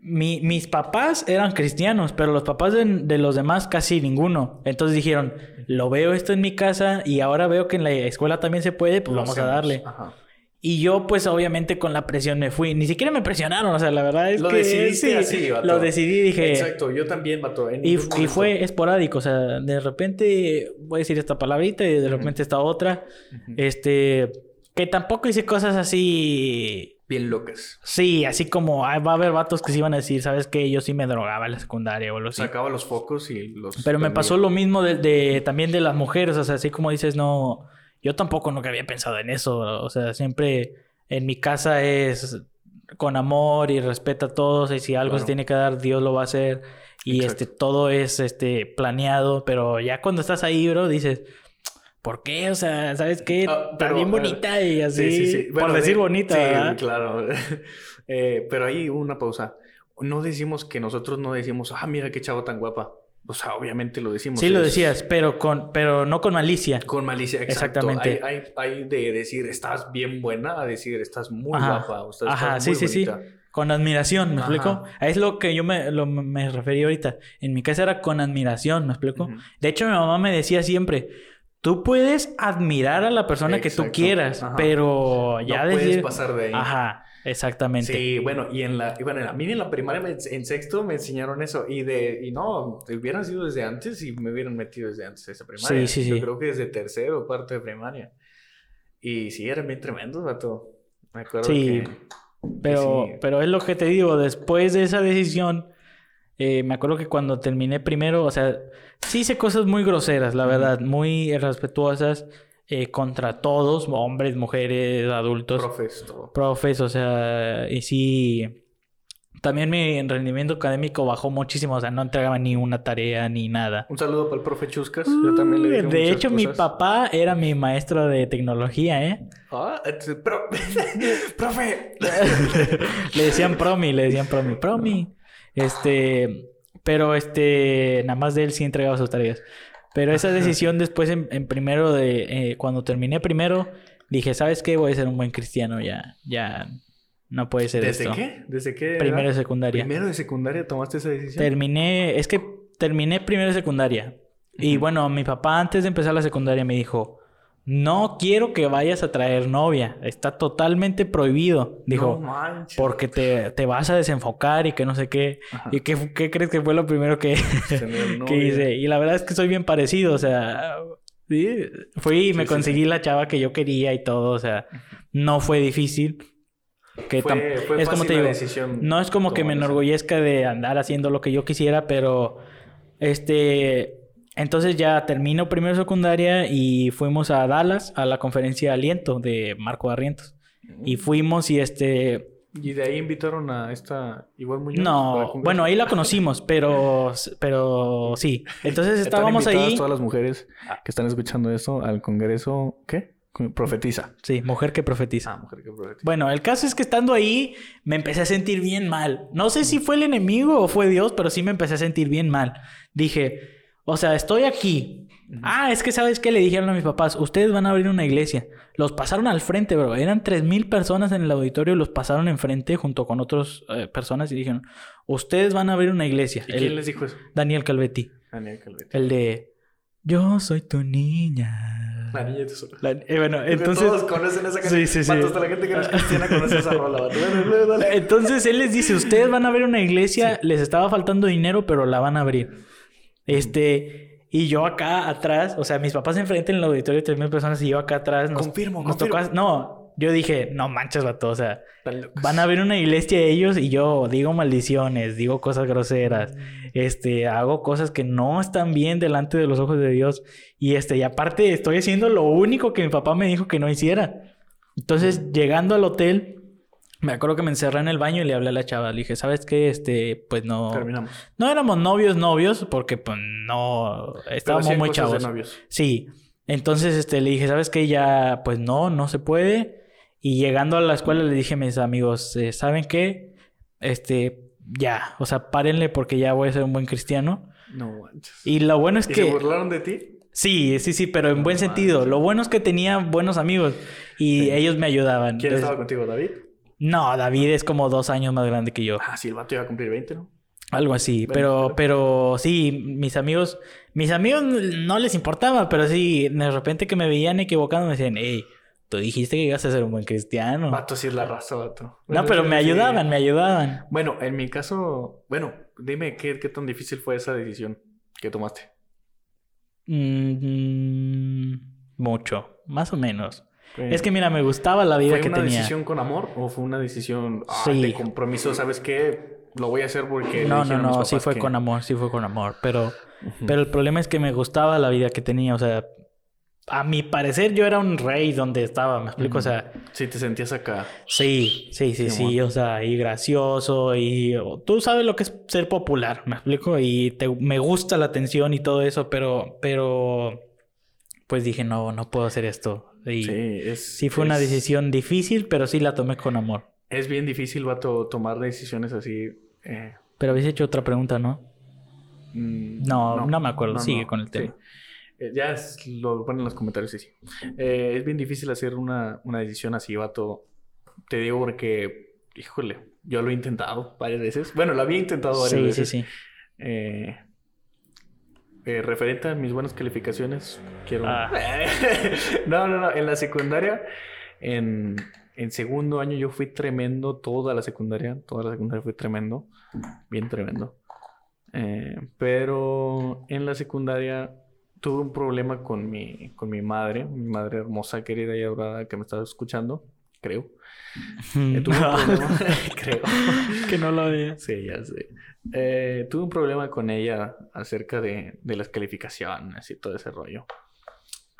mi- mis papás eran cristianos, pero los papás de, de los demás casi ninguno. Entonces dijeron, lo veo esto en mi casa y ahora veo que en la escuela también se puede, pues Lo vamos a darle. Ajá. Y yo, pues obviamente con la presión me fui. Ni siquiera me presionaron, o sea, la verdad es Lo que decidiste sí, así, vato. Lo decidí, dije. Exacto, yo también, vato. en Y, fue esporádico, o sea, de repente voy a decir esta palabrita y de repente esta otra. Este, que tampoco hice cosas así. Bien locas. Sí, así como va a haber vatos que sí van a decir, ¿sabes qué? Yo sí me drogaba en la secundaria o algo así. Sacaba los focos y los... Pero me pasó lo mismo de, de- también de las mujeres, o sea, así como dices, no, yo tampoco nunca había pensado en eso, o sea, siempre en mi casa es con amor y respeta a todos y si algo Claro. se tiene que dar, Dios lo va a hacer y Exacto. este todo es este planeado, pero ya cuando estás ahí, bro, dices, ¿por qué? O sea, ¿sabes qué? Ah, pero, bien eh, bonita y así, por Bueno, decir de- bonita, Sí, ¿verdad? claro. [LAUGHS] Eh, pero ahí una pausa. No decimos que nosotros no decimos, ah, mira qué chavo tan guapa. O sea, obviamente lo decimos. Sí lo decías, pero con pero no con malicia. Con malicia, exacto. Exactamente. Hay, hay, hay de decir, estás bien buena, a decir, estás muy Ajá. guapa. O estás, Ajá, estás sí, muy sí, sí. bonita. Con admiración, ¿me Ajá. explico? Es lo que yo me, lo- me referí ahorita. En mi casa era con admiración, ¿me explico? Ujú. De hecho, mi mamá me decía siempre, tú puedes admirar a la persona que tú Exacto. quieras, Ajá. pero ya no puedes decir... pasar de ahí. Ajá, exactamente. Sí, bueno, y en la, y bueno, a mí en la primaria, me- en sexto, me enseñaron eso. Y de, y no, hubieran sido desde antes y me hubieran metido desde antes a esa primaria. Sí, sí, Yo sí. creo que desde tercero cuarto de primaria. Y sí, eran bien tremendos, vato. Me acuerdo Sí. que... Pero, sí. pero es lo que te digo, después de esa decisión, eh, me acuerdo que cuando terminé primero, o sea, sí hice cosas muy groseras, la verdad, muy irrespetuosas eh, contra todos, hombres, mujeres, adultos. Profes, todo. profes, o sea, y sí, también mi rendimiento académico bajó muchísimo, o sea, no entregaba ni una tarea ni nada. Un saludo para el profe Chuscas. Yo también le dije De muchas hecho, mi papá era mi maestro de tecnología, ¿eh? Ah, pro- [LAUGHS] profe. [LAUGHS] le decían promi, le decían promi, promi. Este, pero este, nada más de él sí entregaba sus tareas. Pero esa decisión después en, en primero de, eh, cuando terminé primero, dije, ¿sabes qué? Voy a ser un buen cristiano ya, ya no puede ser ¿Desde esto. qué? ¿Desde qué? edad? Primero de secundaria. Primero de secundaria tomaste esa decisión. Terminé, es que terminé primero de secundaria. Y bueno, mi papá antes de empezar la secundaria me dijo, no quiero que vayas a traer novia, está totalmente prohibido. Dijo, No manches. porque te, te vas a desenfocar y que no sé qué. Ajá. ¿Y qué, qué crees que fue lo primero que, [LAUGHS] que hice? Y la verdad es que soy bien parecido, o sea, sí, fui y me Sí, sí, conseguí la chava que yo quería y todo, o sea, no fue difícil. Que Fue, fue es como te digo, decisión no es como que me enorgullezca de andar haciendo lo que yo quisiera, pero este entonces ya termino primero secundaria y fuimos a Dallas a la conferencia Aliento de Marco Barrientos. Y fuimos y este Y de ahí invitaron a esta igual Muñoz. no, bueno, ahí la conocimos, pero pero sí. Entonces Están estábamos invitadas ahí. todas las mujeres que están escuchando eso al congreso. ¿Qué? Profetiza. Sí, mujer que profetiza. Ah, mujer que profetiza. Bueno, el caso es que estando ahí me empecé a sentir bien mal. No sé si fue el enemigo o fue Dios, pero sí me empecé a sentir bien mal. Dije, o sea, estoy aquí. Ah, es que sabes qué le dijeron a mis papás, ustedes van a abrir una iglesia. Los pasaron al frente, bro. Eran tres mil personas en el auditorio, los pasaron enfrente junto con otras personas y dijeron, ustedes van a abrir una iglesia. ¿Y El- quién les dijo eso? Daniel Calvetti. Daniel Calvet. El de, yo soy tu niña. La niña de su La- eh, bueno, Entonces, todos conocen esa canción. Sí, sí, sí. Hasta la gente que no es cristiana conoce esa [LAUGHS] rola. Entonces él les dice, ustedes van a ver una iglesia, les estaba faltando dinero, pero la van a abrir. Este, y yo acá atrás, o sea, mis papás enfrente en el auditorio, tres mil personas, y yo acá atrás. Nos, Confirmo, nos confirmo. tocó- no, yo dije, no manches, vato, o sea, van a abrir una iglesia ellos y yo digo maldiciones, digo cosas groseras, Mm. este, hago cosas que no están bien delante de los ojos de Dios. Y este, y aparte estoy haciendo lo único que mi papá me dijo que no hiciera. Entonces, llegando al hotel, me acuerdo que me encerré en el baño y le hablé a la chava. Le dije, ¿sabes qué? Este, pues no. Terminamos. No éramos novios, novios, porque pues no. Estábamos muy chavos. de novios. Sí. Entonces, este, le dije, ¿sabes qué? Ya, pues no, no se puede. Y llegando a la escuela le dije a mis amigos, eh, ¿saben qué? Este, ya, o sea, párenle porque ya voy a ser un buen cristiano. No manches. Y lo bueno es ¿Y que... se burlaron de ti? Sí, sí, sí, pero en buen sentido. Lo bueno es que tenía buenos amigos y Sí. ellos me ayudaban. ¿Quién Entonces- estaba contigo, David? No, David es como dos años más grande que yo. Ah, sí, el vato iba a cumplir 20, ¿no? Algo así. Pero, pero sí, mis amigos, mis amigos no les importaba, pero sí, de repente que me veían equivocando me decían, hey, tú dijiste que ibas a ser un buen cristiano. Vato sí es la raza, vato. no, pero me ayudaban, me ayudaban. Bueno, en mi caso, bueno, dime qué, qué tan difícil fue esa decisión que tomaste. Mm, mucho, más o menos. Fue- Es que mira, me gustaba la vida ¿Fue que una tenía. decisión con amor o fue una decisión ah, Sí. de compromiso? ¿Sabes qué? Lo voy a hacer porque. No, no, no, sí fue que- con amor, sí fue con amor, pero, pero el problema es que me gustaba la vida que tenía, o sea, a mi parecer yo era un rey donde estaba, me explico, o sea, Sí, te sentías acá. sí, sí, sí, Sí, sí, o sea, y gracioso y tú sabes lo que es ser popular, me explico, y te, me gusta la atención y todo eso, pero, pero, pues dije, no, no puedo hacer esto. Y Sí, sí, es. fue una decisión difícil, pero sí la tomé con amor. Es bien difícil, vato, tomar decisiones así. eh, Pero habéis hecho otra pregunta, ¿no? mm, No, no me acuerdo. Sigue con el tema. Eh, ya es- lo ponen en los comentarios, sí, sí. Eh, es bien difícil hacer una, una decisión así, vato. Te digo porque, híjole, yo lo he intentado varias veces. Bueno, lo había intentado varias Sí, sí, veces. sí. Eh, eh, referente a mis buenas calificaciones, quiero... Ah. [LAUGHS] no, no, no. En la secundaria, en, en segundo año yo fui tremendo. Toda la secundaria, toda la secundaria fue tremendo. Bien tremendo. Eh, pero en la secundaria tuve un problema con mi, con mi madre. Mi madre hermosa, querida y adorada que me estaba escuchando, creo. [LAUGHS] Eh, tuve un problema, [LAUGHS] creo. que no lo veía. Sí, ya sé. Eh, tuve un problema con ella acerca de, de las calificaciones y todo ese rollo.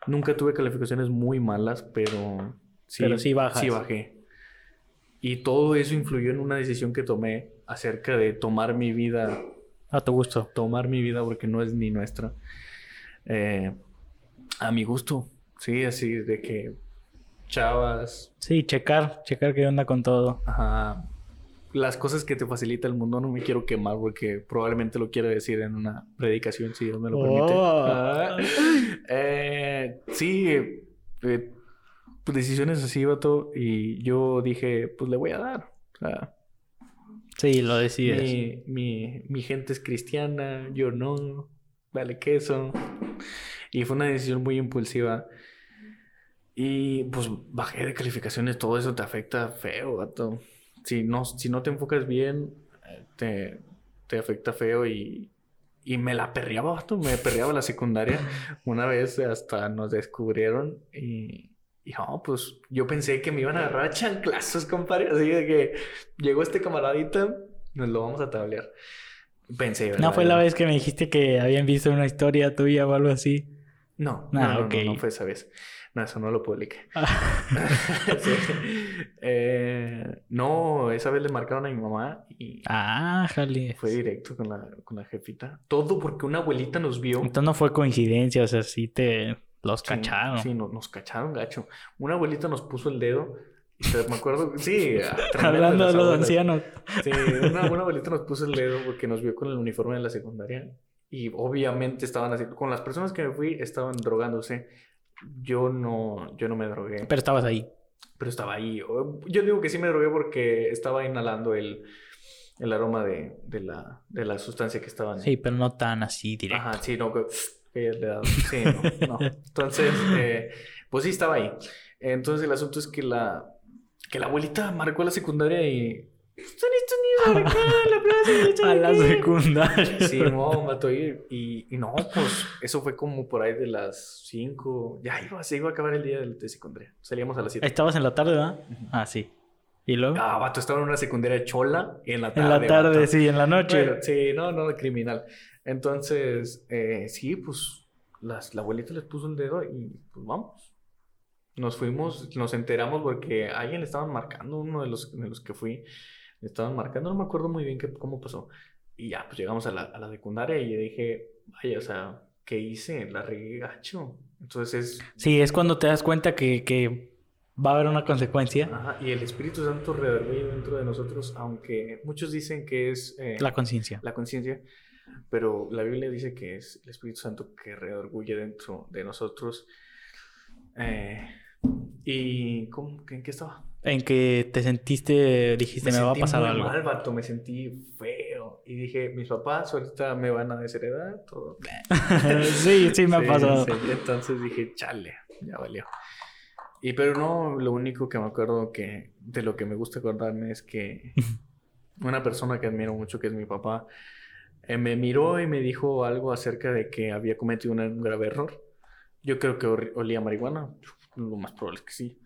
Nunca tuve calificaciones muy malas, pero sí, Pero sí bajas. Sí bajé. Y todo eso influyó en una decisión que tomé acerca de tomar mi vida. A tu gusto. Tomar mi vida porque no es ni nuestra. Eh, a mi gusto. Sí, así de que chavas. Sí, checar, checar qué onda con todo. Ajá. Las cosas que te facilita el mundo no me quiero quemar porque probablemente lo quiero decir en una predicación, si Dios me lo permite. Oh. [LAUGHS] Ah, eh, sí, eh, decisiones así, vato. Y yo dije, pues le voy a dar. O sea, Sí, lo decides. mi, mi, mi gente es cristiana, yo no. Vale queso. Y fue una decisión muy impulsiva. Y pues bajé de calificaciones, todo eso te afecta feo, vato. Si no, si no te enfocas bien, eh, te, te afecta feo y, y me la perreaba, vato. Me perreaba la secundaria. [LAUGHS] Una vez hasta nos descubrieron y, y no, pues yo pensé que me iban a agarrar chanclazos, compadre. Así de que llegó este camaradita, nos lo vamos a tablear. Pensé, ¿verdad? ¿No fue la vez que me dijiste que habían visto una historia tuya o algo así? No, Ah, no, no, ok. no, no fue esa vez. No, eso no lo publiqué. [LAUGHS] Ah, [LAUGHS] Sí. Eh, no, esa vez le marcaron a mi mamá y Ah, jale. fue directo con la, con la jefita. Todo porque una abuelita nos vio. Entonces no fue coincidencia, o sea, sí te los Sí, cacharon. Sí, no- nos cacharon, gacho. Una abuelita nos puso el dedo. Y te- me acuerdo, [LAUGHS] sí, Hablando de las los ancianos. Sí, una, una abuelita nos puso el dedo porque nos vio con el uniforme de la secundaria. Y obviamente estaban así. Con las personas que me fui, estaban drogándose. Yo no, yo no me drogué. Pero estabas ahí. pero estaba ahí. Yo digo que sí me drogué porque estaba inhalando el, el aroma de, de la, de la sustancia que estaban. Sí, pero no tan así directo. Ajá, sí, no, que, [LAUGHS] que le. Sí, no, [LAUGHS] no. Entonces, eh, pues sí estaba ahí. Entonces el asunto es que la, que la abuelita marcó la secundaria y... Están estos niños acá en la plaza. ¿sabe [LAUGHS] A la qué?" secundaria. Sí, no, mató y, y, y no, pues eso fue como por ahí de las 5. Ya iba, se iba a acabar el día de, secundaria. Salíamos a las 7. Estabas en la tarde, ¿verdad? Ah, sí. ¿Y luego? Ah, vato, estaba en una secundaria chola en la tarde. en la tarde, vato. sí, en la noche. Bueno, sí, no, no, criminal. Entonces, eh, sí, pues las, la abuelita les puso el dedo y pues vamos. Nos fuimos, nos enteramos porque a alguien le estaban marcando, uno de los, de los que fui, estaban marcando, no me acuerdo muy bien qué, cómo pasó. Y ya, pues llegamos a la, a la secundaria y dije, vaya, o sea, ¿qué hice? La regué gacho. Entonces, Sí, es cuando te das cuenta que, que va a haber una consecuencia. ajá, y el Espíritu Santo redarguye dentro de nosotros, aunque muchos dicen que es... eh, La conciencia. la conciencia, pero la Biblia dice que es el Espíritu Santo que redarguye dentro de nosotros. Eh, ¿Y cómo, en qué estaba? En que te sentiste, dijiste, me, va a pasar muy algo. mal, vato, me sentí feo. Y dije, mis papás ahorita me van a desheredar, todo. [LAUGHS] sí, sí me ha Sí, pasado. sí. Entonces dije, chale, ya valió. Y pero no, lo único que me acuerdo que de lo que me gusta acordarme es que [LAUGHS] una persona que admiro mucho, que es mi papá, eh, me miró y me dijo algo acerca de que había cometido un, grave error. Yo creo que olía marihuana, lo más probable es que sí.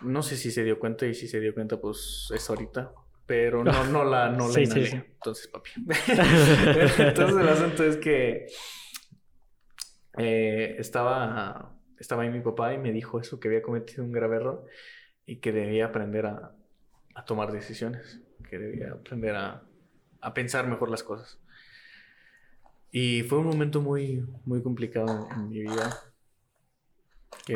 No sé si se dio cuenta y si se dio cuenta, pues es ahorita. Pero no, [LAUGHS] no la, no la Sí, sí, inhalé. sí. Entonces, papi. [LAUGHS] Entonces el asunto es que eh, estaba, estaba ahí mi papá y me dijo eso, que había cometido un grave error y que debía aprender a, a tomar decisiones, que debía aprender a, a pensar mejor las cosas. Y fue un momento muy, muy complicado en mi vida. Que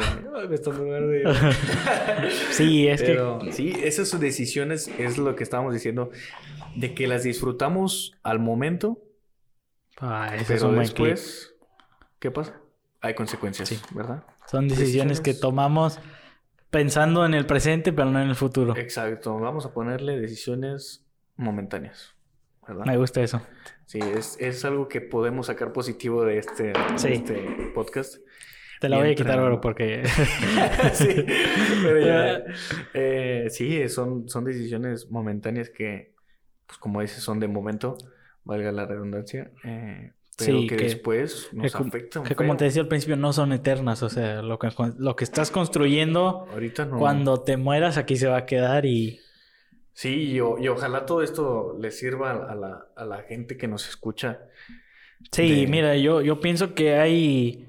me está dando de- [LAUGHS] Sí, es Pero sí, esas decisiones es lo que estábamos diciendo, de que las disfrutamos al momento, que... Ah, pero después, ¿qué pasa? Hay consecuencias, Sí. ¿verdad? Son decisiones que tomamos pensando en el presente, pero no en el futuro. Exacto, vamos a ponerle decisiones momentáneas, ¿verdad? Me gusta eso. Sí, es, es algo que podemos sacar positivo de este, Sí. este podcast. Te la voy a quitar, bro, porque... [LAUGHS] sí, pero ya, [LAUGHS] eh, sí, son, son decisiones momentáneas que, pues como dices, son de momento, valga la redundancia, eh, pero Sí, que, que- después nos que afectan. Que como te decía al principio, no son eternas. O sea, lo que, lo que estás construyendo, Ahorita no. cuando te mueras, aquí se va a quedar y... Sí, y, o- y ojalá todo esto le sirva a la, a la gente que nos escucha. Sí, De- mira, yo, yo pienso que hay...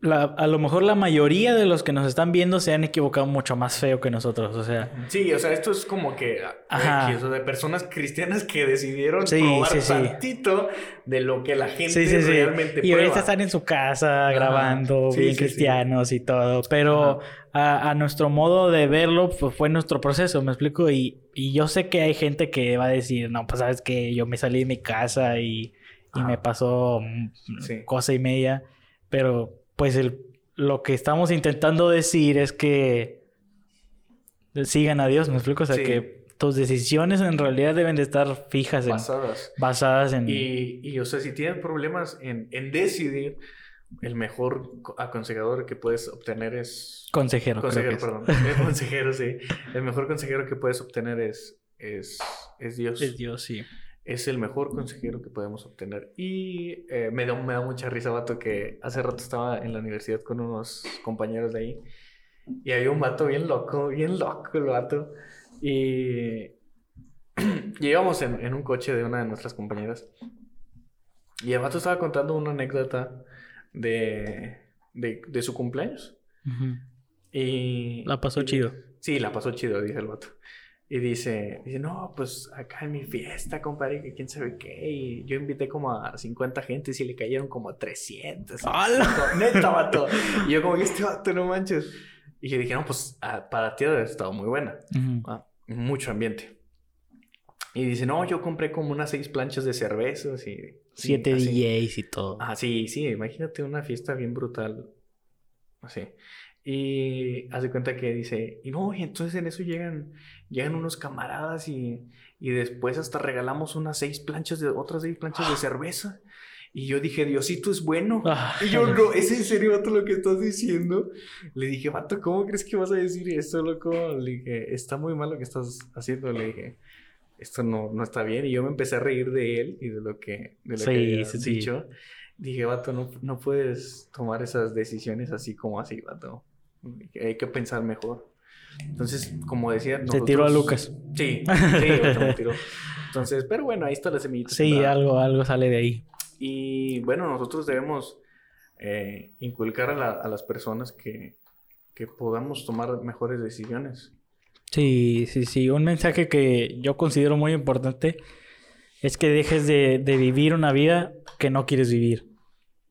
la- a lo mejor la mayoría de los que nos están viendo se han equivocado mucho más feo que nosotros. O sea, Sí, o sea, esto es como que Ajá. X, o de personas cristianas que decidieron Sí, probar sí, sí. tantito de lo que la gente realmente Y ahorita están en su casa grabando, bien cristianos y todo. Pero a, a nuestro modo de verlo, pues fue nuestro proceso, ¿me explico? Y, y yo sé que hay gente que va a decir, no, pues sabes que yo me salí de mi casa y, y Ajá. me pasó cosa y media. Pero pues el, lo que estamos intentando decir es que sigan a Dios, ¿me explico? O sea, Sí. que tus decisiones en realidad deben de estar fijas, en- Basadas. basadas en... Y, y, o sea, si tienes problemas en, en decidir, el mejor co- aconsejador que puedes obtener es... Consejero, creo Consejero, que es. perdón. El consejero, sí. El mejor consejero que puedes obtener es, es, es Dios. Es Dios, sí. Es el mejor consejero que podemos obtener. Y eh, me, da, me da mucha risa, vato, que hace rato estaba en la universidad con unos compañeros de ahí. Y había un vato bien loco, bien loco el vato. Y, [CLEARS THROAT] y íbamos en, en un coche de una de nuestras compañeras. Y el vato estaba contando una anécdota de, de, de su cumpleaños. Y... La pasó y- chido. Sí, la pasó chido, dice el vato. Y dice, dice, no, pues acá en mi fiesta, compadre, que quién sabe qué. Y yo invité como a 50 gentes y le cayeron como 300. ¡Hala! Neta, vato. Y yo como que este vato, no manches. Y yo dije, no, pues ah, para ti ha estado muy buena. Ujú. Ah, mucho ambiente. Y dice, no, yo compré como unas seis planchas de cervezas y... Siete así. DJs y todo. Ah, sí, sí, imagínate una fiesta bien brutal. Así. Y hace cuenta que dice, y no, y entonces en eso llegan, llegan unos camaradas y, y después hasta regalamos unas seis planchas de, otras seis planchas de [GASPS] cerveza. Y yo dije, Diosito es bueno. Ah. Y yo, no, ¿es en serio, vato, lo que estás diciendo? Le dije, vato, ¿cómo crees que vas a decir esto, loco? Le dije, está muy mal lo que estás haciendo. Le dije, esto no, no está bien. Y yo me empecé a reír de él y de lo que, de lo Sí, que sí. dicho. Dije, vato, no, no puedes tomar esas decisiones así como así, vato. Hay que pensar mejor. Entonces, como decía... Se tiró a nosotros- Lucas. Sí, sí, [LAUGHS] me tiró. Entonces, pero bueno, ahí está la semillita. Sí, sembrada. algo, algo sale de ahí. Y bueno, nosotros debemos eh, inculcar a, la- a las personas que, que podamos tomar mejores decisiones. Sí, sí, sí. Un mensaje que yo considero muy importante es que dejes de, de vivir una vida que no quieres vivir.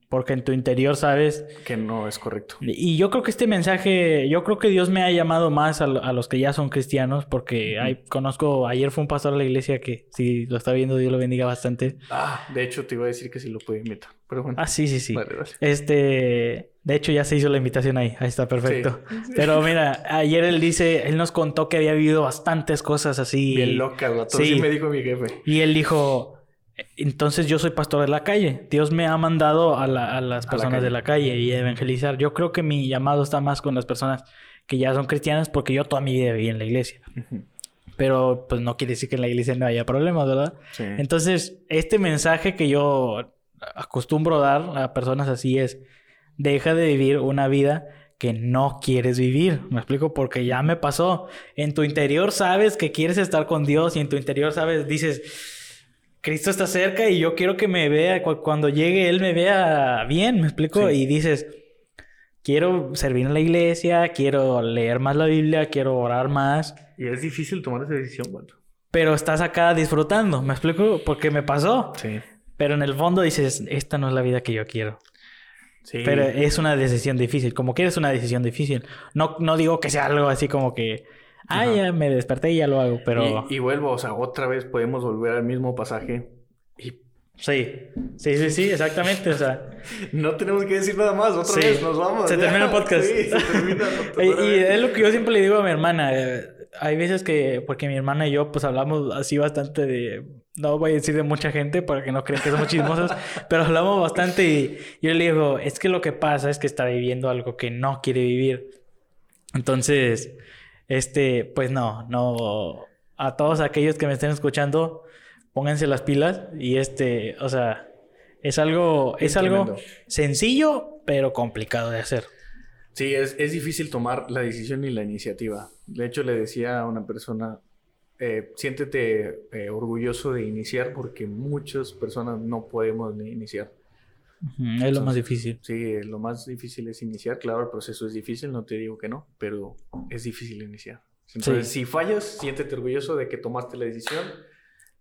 Porque en tu interior sabes Que no es correcto. Y yo creo que este mensaje, yo creo que Dios me ha llamado más a, a los que ya son cristianos, porque hay, conozco, ayer fue un pastor a la iglesia que si lo está viendo, Dios lo bendiga bastante. Ah, de hecho, te iba a decir que sí lo puede invitar. Pero bueno. Ah, sí, sí, sí. Vale, vale. Este, de hecho ya se hizo la invitación ahí, ahí está perfecto. Sí. Pero mira, ayer él dice, él nos contó que había vivido bastantes cosas así. Bien loca, vato. Sí. Sí. me dijo mi jefe. Y él dijo, entonces yo soy pastor de la calle. Dios me ha mandado a, la- a las A la personas de la calle y a evangelizar. Yo creo que mi llamado está más con las personas que ya son cristianas porque yo toda mi vida viví en la iglesia. Pero pues no quiere decir que en la iglesia no haya problemas, ¿verdad? Sí. Entonces, este mensaje que yo acostumbro dar a personas así es, deja de vivir una vida que no quieres vivir. Me explico porque ya me pasó. En tu interior sabes que quieres estar con Dios y en tu interior sabes, dices, Cristo está cerca y yo quiero que me vea, cu- cuando llegue Él me vea bien, me explico. Sí. Y dices, quiero servir en la iglesia, quiero leer más la Biblia, quiero orar más. Y es difícil tomar esa decisión, vato. Pero estás acá disfrutando, ¿me explico? Porque me pasó. Sí. Pero en el fondo dices, esta no es la vida que yo quiero. Sí. Pero es una decisión difícil. Como que es una decisión difícil. No, no digo que sea algo así como que, ah, Ajá. ya me desperté y ya lo hago. Pero y, y vuelvo, o sea, otra vez podemos volver al mismo pasaje. Y sí, sí, sí, sí, exactamente. O sea, [LAUGHS] no tenemos que decir nada más. Otra Sí. vez nos vamos. Se ya. termina el podcast. Sí, se termina. [LAUGHS] y, y es lo que yo siempre le digo a mi hermana. eh, hay veces que, porque mi hermana y yo, pues hablamos así bastante de, no voy a decir de mucha gente para que no crean que somos chismosos, [LAUGHS] pero hablamos bastante y yo le digo, es que lo que pasa es que está viviendo algo que no quiere vivir. Entonces, este, pues no, no, a todos aquellos que me estén escuchando, pónganse las pilas y este, o sea, es algo, es algo sencillo, pero complicado de hacer. Sí, es, es difícil tomar la decisión y la iniciativa. De hecho, le decía a una persona, eh, siéntete eh, orgulloso de iniciar porque muchas personas no podemos ni iniciar. Es lo más difícil. Sí, lo más difícil es iniciar. Claro, el proceso es difícil, no te digo que no, pero es difícil iniciar. Entonces, si fallas, siéntete orgulloso de que tomaste la decisión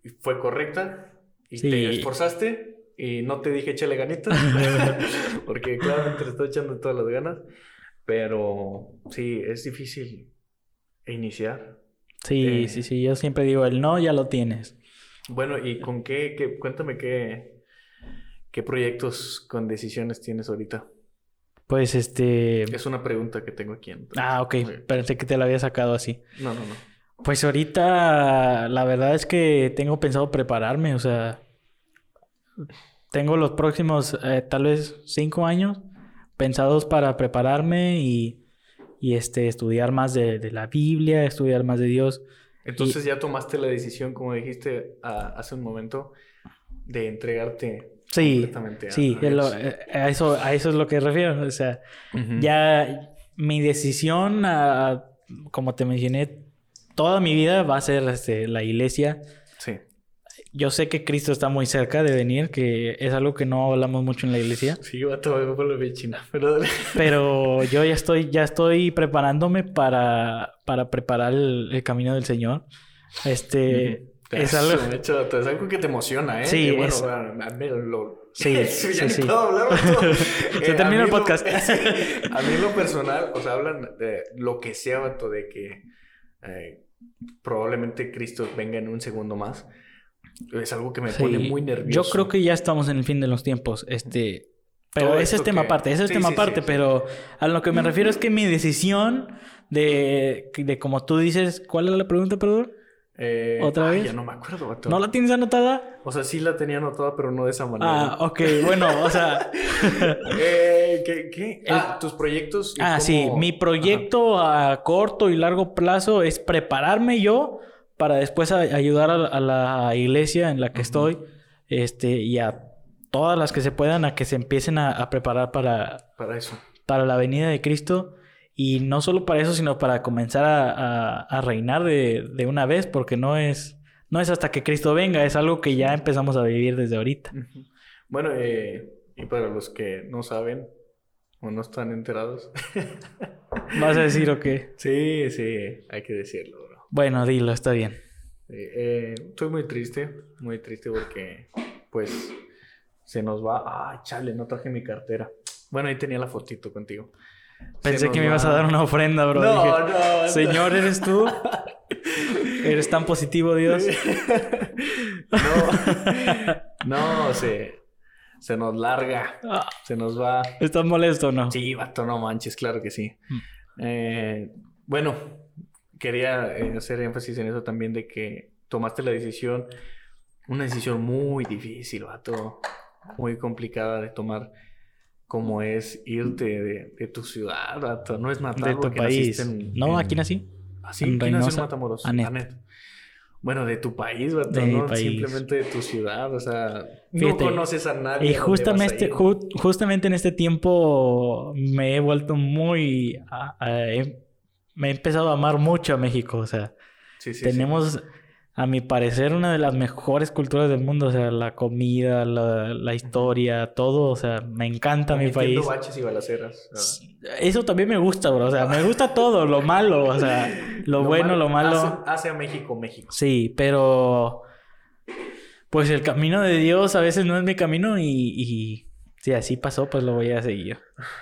y fue correcta y Sí. te esforzaste y no te dije échale ganitas, [LAUGHS] porque claramente le estoy echando todas las ganas, pero sí, es difícil iniciar. Sí, Eh. sí, sí. Yo siempre digo, el no ya lo tienes. Bueno, ¿y con qué, qué- cuéntame qué, qué proyectos con decisiones tienes ahorita? Pues este... Es una pregunta que tengo aquí. Ah, ok. Pensé que te lo había sacado así. No, no, no. Pues ahorita la verdad es que tengo pensado prepararme, o sea, tengo los próximos eh, tal vez cinco años pensados para prepararme y, y este, estudiar más de, de la Biblia, estudiar más de Dios. Entonces ya tomaste la decisión, como dijiste hace un momento, de entregarte Sí, completamente a, sí, a lo- eh, a eso, a eso es lo que refiero, o sea, ya mi decisión, como te mencioné, toda mi vida va a ser este, la iglesia. Sí. Yo sé que Cristo está muy cerca de venir, que es algo que no hablamos mucho en la iglesia, Sí, vato, me vuelve bien china, pero [LAUGHS] pero yo ya estoy, ya estoy preparándome para, para preparar el, el camino del Señor. Este [LAUGHS] es algo. es que te emociona, ¿eh? Sí, Y bueno, es- bueno, a mí lo... Sí, [LAUGHS] sí, sí. puedo hablar, vato. [LAUGHS] Se Eh, termina el podcast. a mí en lo personal, o sea, hablan de lo que sea, de que eh, probablemente Cristo venga en un segundo más. Es algo que me Sí, pone muy nervioso. Yo creo que ya estamos en el fin de los tiempos. Este. Pero Todo ese es tema que- aparte, ese es Sí, tema sí, aparte, pero a lo que me refiero es que mi decisión de, de como tú dices, ¿cuál era la pregunta, perdón? Eh, ¿Otra ay, vez? Ya no me acuerdo. ¿No la tienes anotada? O sea, sí la tenía anotada, pero no de esa manera. Ah, ok, bueno, o sea, [LAUGHS] Eh, ¿qué? qué? Ah, tus proyectos. ah, sí, mi proyecto a corto y largo plazo es prepararme yo para después a- ayudar a, a la iglesia en la que estoy, este, y a todas las que se puedan a que se empiecen a, a preparar para, para eso. para la venida de Cristo. Y no solo para eso, sino para comenzar a, a- a reinar de, de una vez, porque no es, no es hasta que Cristo venga, es algo que ya empezamos a vivir desde ahorita. Bueno, eh, y para los que no saben o no están enterados. [LAUGHS] ¿Vas a decir o qué? sí, sí, hay que decirlo, bro. Bueno, dilo, está bien. Eh, eh, estoy muy triste, muy triste porque, pues, se nos va. Ah, chale, no traje mi cartera. Bueno, ahí tenía la fotito contigo. Pensé que me ibas a dar una ofrenda, bro. No, Dije, no, Señor, ¿eres tú? ¿Eres tan positivo, Dios? [LAUGHS] no, no, se, se nos larga, se nos va. ¿Estás molesto o no? Sí, vato, no manches, claro que sí. Mm. Eh, bueno, quería eh, hacer énfasis en eso también de que tomaste la decisión, una decisión muy difícil, vato, muy complicada de tomar, como es irte de, de tu ciudad. No es natal De tu país. en- No, en- aquí nací. ¿Ah, sí? en ¿Quién nació en Matamoros? Anet. Anet. Bueno, de tu país, vato, De mi no país. simplemente de tu ciudad, o sea, no conoces a nadie. Y justamente, ir. ju- justamente en este tiempo me he vuelto muy... a- a- he- me he empezado a amar mucho a México. O sea, Sí, sí, sí. A mi parecer, una de las mejores culturas del mundo. O sea, la comida, la, la historia, todo. O sea, me encanta mi país. baches y balaceras. Eso también me gusta, bro. O sea, me gusta todo, lo malo. O sea, lo, bueno, lo malo. Hace, hace a México México. Sí, pero pues el camino de Dios a veces no es mi camino y, y si así pasó, pues lo voy a seguir.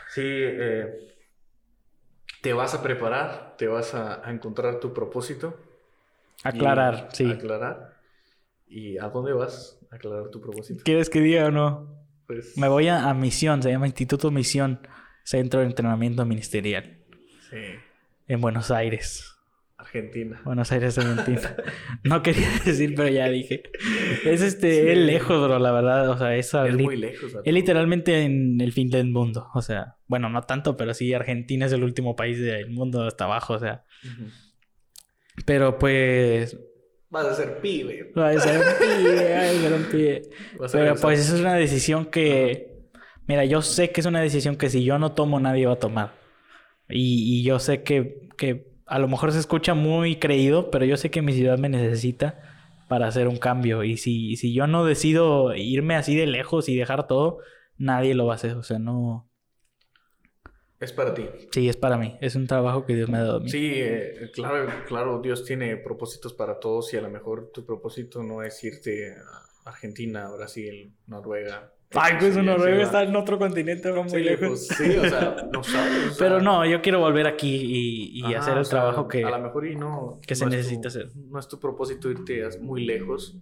Sí, eh, te vas a preparar, te vas a, a encontrar tu propósito. Aclarar, y sí. Aclarar. ¿Y a dónde vas a aclarar tu propósito? ¿Quieres que diga o no? Pues, Me voy a, a Misión, se llama Instituto Misión, Centro de Entrenamiento Ministerial, sí, en Buenos Aires. Argentina. Buenos Aires, Argentina. [LAUGHS] no quería decir, pero ya dije. Es este, Sí. es lejos, bro, la verdad. O sea, es, Es muy lejos. es literalmente en el fin del mundo. O sea, bueno, no tanto, pero sí, Argentina es el último país del mundo hasta abajo, o sea. Pero pues. Vas a ser pibe. Ay, se rompí, ay, se rompí. Vas a Pero pues eso es una decisión que. Mira, yo sé que es una decisión que si yo no tomo, nadie va a tomar. Y, y yo sé que, que a lo mejor se escucha muy creído, pero yo sé que mi ciudad me necesita para hacer un cambio. Y si, si yo no decido irme así de lejos y dejar todo, nadie lo va a hacer. O sea, no. Es para ti. Sí, es para mí. Es un trabajo que Dios me ha dado a mí. Sí, eh, claro, claro, Dios tiene propósitos para todos y a lo mejor tu propósito no es irte a Argentina, Brasil, Noruega. Ay, pues Noruega está en otro continente, va muy Sí, lejos. pues, sí, o sea, [LAUGHS] no sabes. o sea, Pero no, yo quiero volver aquí y, y ajá, hacer el o sea, trabajo que... A lo mejor y no... que se no es necesita tu- hacer. No es tu propósito irte muy lejos,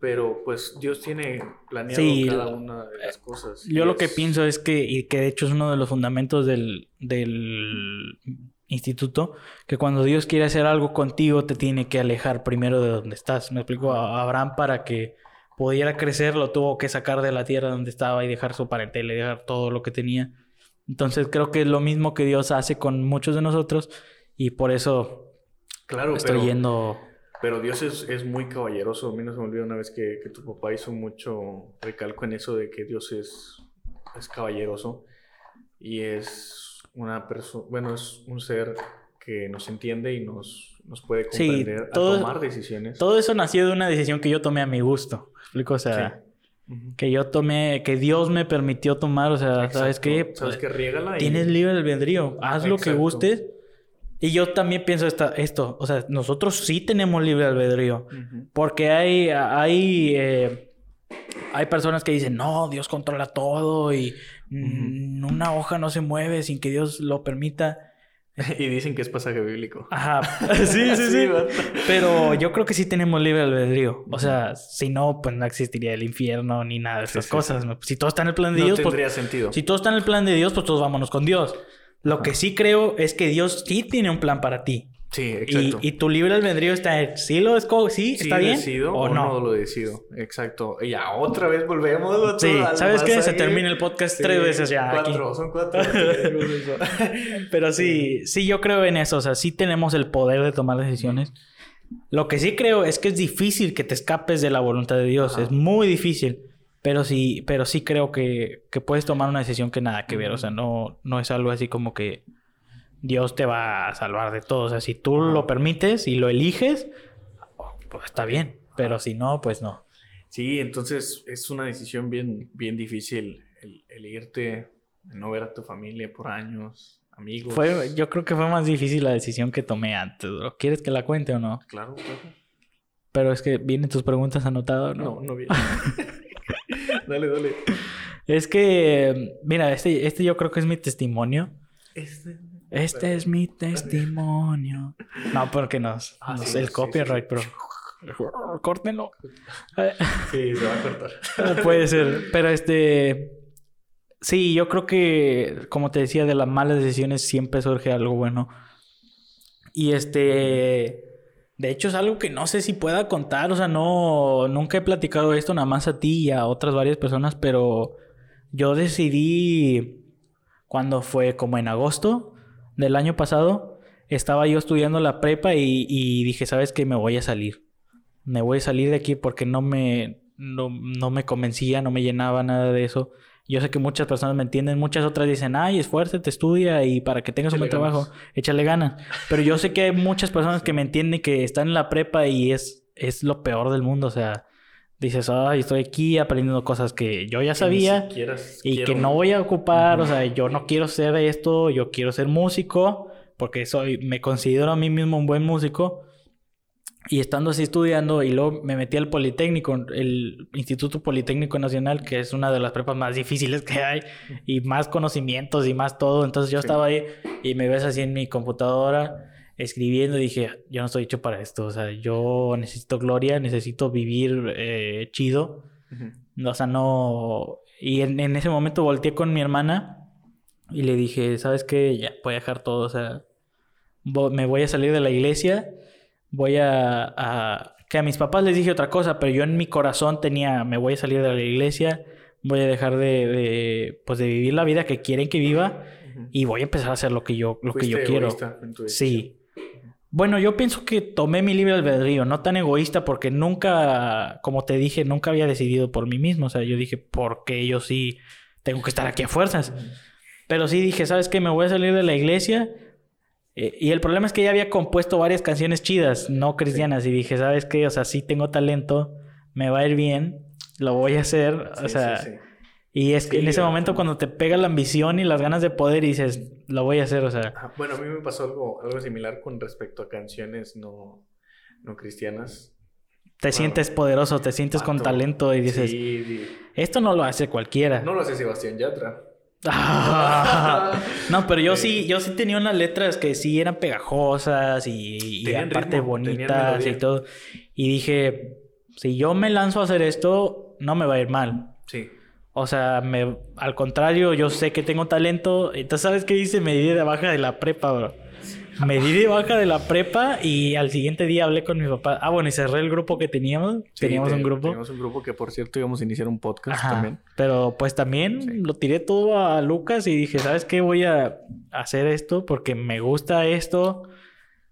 pero pues Dios tiene planeado Sí, cada una de las cosas. Yo lo que pienso es que, y que de hecho es uno de los fundamentos del, del instituto, que cuando Dios quiere hacer algo contigo, te tiene que alejar primero de donde estás. Me explico, a Abraham para que pudiera crecer, lo tuvo que sacar de la tierra donde estaba y dejar su parentela y dejar todo lo que tenía. Entonces creo que es lo mismo que Dios hace con muchos de nosotros y por eso Claro, estoy pero... yendo... Pero Dios es, es muy caballeroso. A mí no se me olvidó una vez que, que tu papá hizo mucho recalco en eso de que Dios es, es caballeroso y es una persona, bueno, es un ser que nos entiende y nos, nos puede Sí, comprender todo- a tomar decisiones. Todo eso nació de una decisión que yo tomé a mi gusto. O sea... Que yo tomé, que Dios me permitió tomar, o sea, ¿sabes qué? ¿Sabes qué? Riégala y... Tienes libre albedrío, haz lo que gustes. Y yo también pienso esta, esto, o sea, nosotros sí tenemos libre albedrío, porque hay, hay, eh, hay personas que dicen, no, Dios controla todo y una hoja no se mueve sin que Dios lo permita. [LAUGHS] y dicen que es pasaje bíblico. Ajá, [LAUGHS] sí, sí, sí. Pero yo creo que sí tenemos libre albedrío. O sea, si no, pues no existiría el infierno ni nada de esas sí, cosas. Si todo está en el plan de No Dios, pues tendría sentido. Si todo está en el plan de Dios, pues todos vámonos con Dios. Lo que sí creo es que Dios sí tiene un plan para ti. Sí, Y, exacto. y tu libre albedrío está en, ¿sí lo escogo? ¿Sí? Sí ¿Está bien? decido ¿O no? lo decido. Exacto. Y ya otra vez volvemos. vato, Sí, ¿sabes qué? Se termina el podcast Sí, tres veces ya aquí. Cuatro, son cuatro. [LAUGHS] [LAUGHS] Pero sí, sí, yo creo en eso. O sea, sí tenemos el poder de tomar decisiones. Lo que sí creo es que es difícil que te escapes de la voluntad de Dios. Ajá. Es muy difícil. Pero sí, pero sí creo que, que puedes tomar una decisión que nada que ver. O sea, no, no es algo así como que Dios te va a salvar de todo. O sea, si tú lo permites y lo eliges, pues está bien. Pero si no, pues no. Sí, entonces es una decisión bien, bien difícil el, el irte, no ver a tu familia por años, amigos. Fue, yo creo que fue más difícil la decisión que tomé antes. ¿Quieres que la cuente o no? Claro, claro. Pero es que vienen tus preguntas anotadas, ¿no? No, no bien. [LAUGHS] dale, dale. Es que, mira, este, este yo creo que es mi testimonio. Este... Este es mi testimonio. No, porque nos, Ah, nos- sí, el sí, copyright, pero [LAUGHS] córtenlo. Sí, se va a cortar. Puede ser, pero este sí, yo creo que como te decía de las malas decisiones siempre surge algo bueno. Y este de hecho es algo que no sé si pueda contar, o sea, no nunca he platicado esto nada más a ti y a otras varias personas, pero yo decidí cuando fue como en agosto del año pasado, estaba yo estudiando la prepa y, dije, ¿sabes qué? Me voy a salir. Me voy a salir de aquí porque no me, no, no me convencía, no me llenaba nada de eso. Yo sé que muchas personas me entienden, muchas otras dicen, ay, esfuérzate, estudia y para que tengas un buen ganas. trabajo, échale ganas. Pero yo sé que hay muchas personas que me entienden que están en la prepa y es, es lo peor del mundo. O sea, dices, ay, estoy aquí aprendiendo cosas que yo ya sabía y que no voy a ocupar, o sea, yo no quiero ser esto, yo quiero ser músico, porque soy, me considero a mí mismo un buen músico. Y estando así estudiando, y luego me metí al Politécnico, el Instituto Politécnico Nacional, que es una de las prepas más difíciles que hay, y más conocimientos y más todo. Entonces yo Sí. estaba ahí y me ves así en mi computadora escribiendo y dije, yo no estoy hecho para esto, o sea, yo necesito gloria, necesito vivir eh, chido. O sea, no. Y en, en ese momento volteé con mi hermana y le dije, ¿sabes qué? Ya voy a dejar todo. O sea, me voy a salir de la iglesia. Voy a, a- Que a mis papás les dije otra cosa, pero yo en mi corazón tenía, me voy a salir de la iglesia. Voy a dejar de, de, pues de vivir la vida que quieren que viva y voy a empezar a hacer lo que yo, lo que yo quiero. Sí. Bueno, yo pienso que tomé mi libre albedrío, no tan egoísta, porque nunca, como te dije, nunca había decidido por mí mismo. O sea, yo dije, porque yo sí tengo que estar aquí a fuerzas. Pero sí dije, ¿sabes qué? Me voy a salir de la iglesia. Eh, y el problema es que ya había compuesto varias canciones chidas, no cristianas. Y dije, ¿sabes qué? O sea, sí tengo talento, me va a ir bien, lo voy a hacer. o sea, Y es que en ese momento cuando te pega la ambición y las ganas de poder y dices, lo voy a hacer, o sea. Bueno, a mí me pasó algo, algo similar con respecto a canciones no, no cristianas. Te sientes poderoso, te sientes con talento y dices, esto no lo hace cualquiera. No lo hace Sebastián Yatra. [LAUGHS] no, pero yo sí, yo sí tenía unas letras que sí eran pegajosas y, y aparte bonitas y todo. Y dije, si yo me lanzo a hacer esto, no me va a ir mal. Sí. O sea, me, al contrario, yo sé que tengo talento. Entonces, ¿sabes qué hice? Me di de baja de la prepa, bro. Me di de baja de la prepa y al siguiente día hablé con mi papá. Ah, bueno, y cerré el grupo que teníamos. teníamos un grupo. Teníamos un grupo que, por cierto, íbamos a iniciar un podcast también. Pero pues también lo tiré todo a Lucas y dije, ¿sabes qué? Voy a hacer esto porque me gusta esto.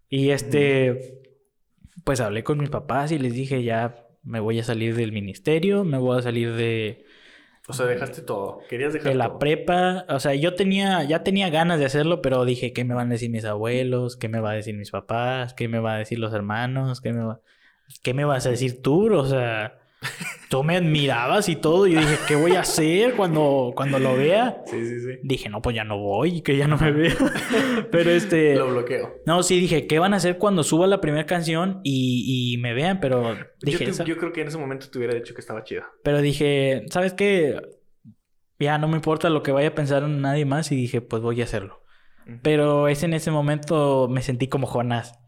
Y este, pues hablé con mis papás y les dije, ya me voy a salir del ministerio, me voy a salir de o sea, dejaste todo. Querías dejar De la prepa. O sea, yo tenía, ya tenía ganas de hacerlo, pero dije, ¿qué me van a decir mis abuelos? ¿Qué me va a decir mis papás? ¿Qué me va a decir los hermanos? ¿Qué me va... ¿Qué me vas a decir tú? O sea, tú me admirabas y todo. Y yo dije, ¿qué voy a hacer cuando, cuando lo vea? Sí, sí, sí. Dije, no, pues ya no voy, que ya no me vea. [LAUGHS] pero este. Lo bloqueo. No, sí, dije, ¿qué van a hacer cuando suba la primera canción y, y me vean? Pero dije. Yo, yo, creo que en ese momento te hubiera dicho que estaba chida. Pero dije, ¿sabes qué? Ya no me importa lo que vaya a pensar nadie más y dije, pues voy a hacerlo. Pero es en ese momento me sentí como Jonás.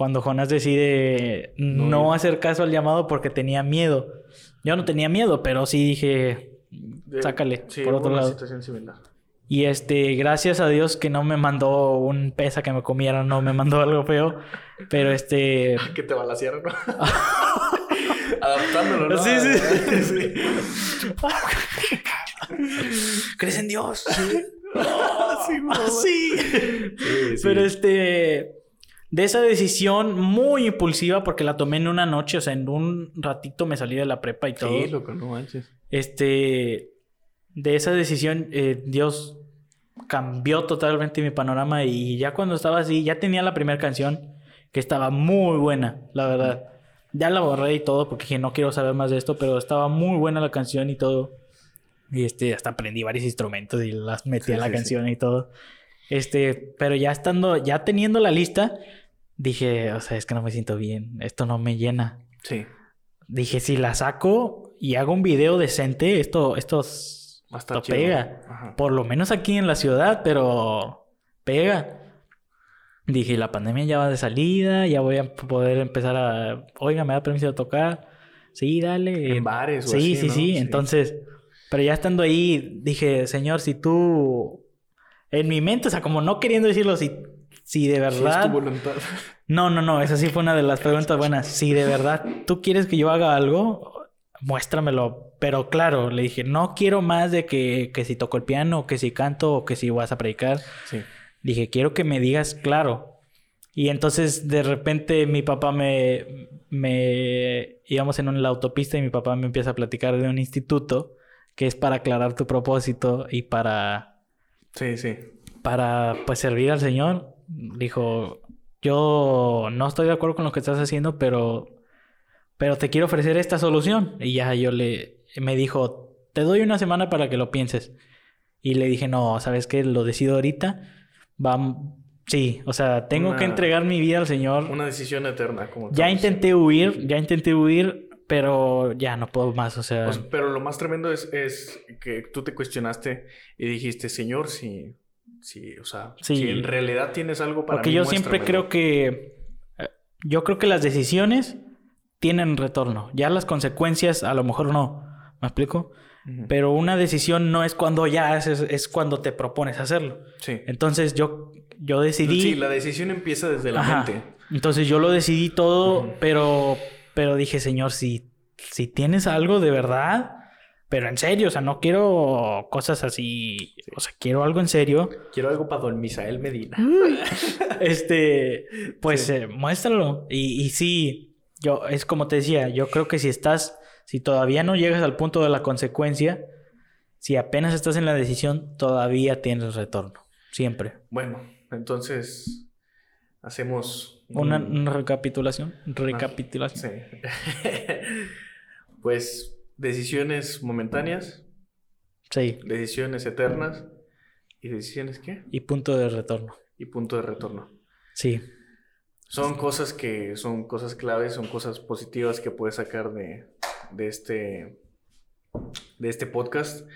Cuando Jonás decide no hacer caso al llamado porque tenía miedo. Yo no tenía miedo, pero sí dije, sácale por otro lado. Y este, gracias a Dios que no me mandó un pesa que me comiera, no me mandó [LAUGHS] algo feo. Pero este. [LAUGHS] que te balasearon, ¿no? [LAUGHS] Adaptándolo, ¿no? Sí, sí. sí. ¿Crees en Dios? Sí. sí, Pero este. De esa decisión muy impulsiva, porque la tomé en una noche, o sea, en un ratito me salí de la prepa y todo. Sí, loco, no manches. Este. De esa decisión, eh, Dios cambió totalmente mi panorama y ya cuando estaba así, ya tenía la primera canción que estaba muy buena, la verdad. Ya la borré y todo porque dije, no quiero saber más de esto, pero estaba muy buena la canción y todo. Y este, hasta aprendí varios instrumentos y las metí a la canción y todo. Este, pero ya estando, ya teniendo la lista, dije, o sea, es que no me siento bien, esto no me llena. Sí. Dije, si la saco y hago un video decente, esto, esto, esto pega. Por lo menos aquí en la ciudad, pero pega. Dije, la pandemia ya va de salida, ya voy a poder empezar a, oiga, me da permiso de tocar. Sí, dale. En bares o sí, así, sí, sí, sí. Entonces, pero ya estando ahí, dije, Señor, si tú. En mi mente, o sea, como no queriendo decirlo, si, si de verdad. Si es tu voluntad. No, no, no, esa sí fue una de las preguntas buenas. Si de verdad tú quieres que yo haga algo, muéstramelo. Pero claro, le dije, no quiero más de que, que si toco el piano, que si canto, o que si vas a predicar. Sí. Dije, quiero que me digas claro. Y entonces de repente mi papá me, me íbamos en la autopista y mi papá me empieza a platicar de un instituto que es para aclarar tu propósito y para... Sí, sí. Para, pues, servir al Señor. Dijo, yo no estoy de acuerdo con lo que estás haciendo, pero... Pero te quiero ofrecer esta solución. Y ya yo le... Me dijo, te doy una semana para que lo pienses. Y le dije, no, ¿sabes qué? Lo decido ahorita. Va... Sí, o sea, tengo que entregar mi vida al Señor. Una decisión eterna, como Ya intenté huir, ya intenté huir, pero ya no puedo más, o sea... pero lo más tremendo es, es, que tú te cuestionaste y dijiste, Señor, si, si o sea, si en realidad tienes algo para Porque yo siempre creo que... Eh, yo creo que las decisiones tienen retorno. Ya las consecuencias a lo mejor no. ¿Me explico? Pero una decisión no es cuando ya haces, es cuando te propones hacerlo. Sí. Entonces yo, yo decidí... Sí, la decisión empieza desde la mente. Entonces yo lo decidí todo, pero pero dije, Señor, si, si tienes algo de verdad, pero en serio, o sea, no quiero cosas así, o sea, quiero algo en serio. Quiero algo para don Misael Medina. [LAUGHS] este, pues eh, muéstralo. Y, y sí, yo, es como te decía, yo creo que si estás, si todavía no llegas al punto de la consecuencia, si apenas estás en la decisión, todavía tienes retorno. Siempre. Bueno, entonces hacemos una, recapitulación. Recapitulación. Sí. [LAUGHS] pues decisiones momentáneas. Sí. Decisiones eternas. ¿Y decisiones qué? Y punto de retorno. Y punto de retorno. Sí. Son cosas que son cosas claves, son cosas positivas que puedes sacar de, de este de este podcast.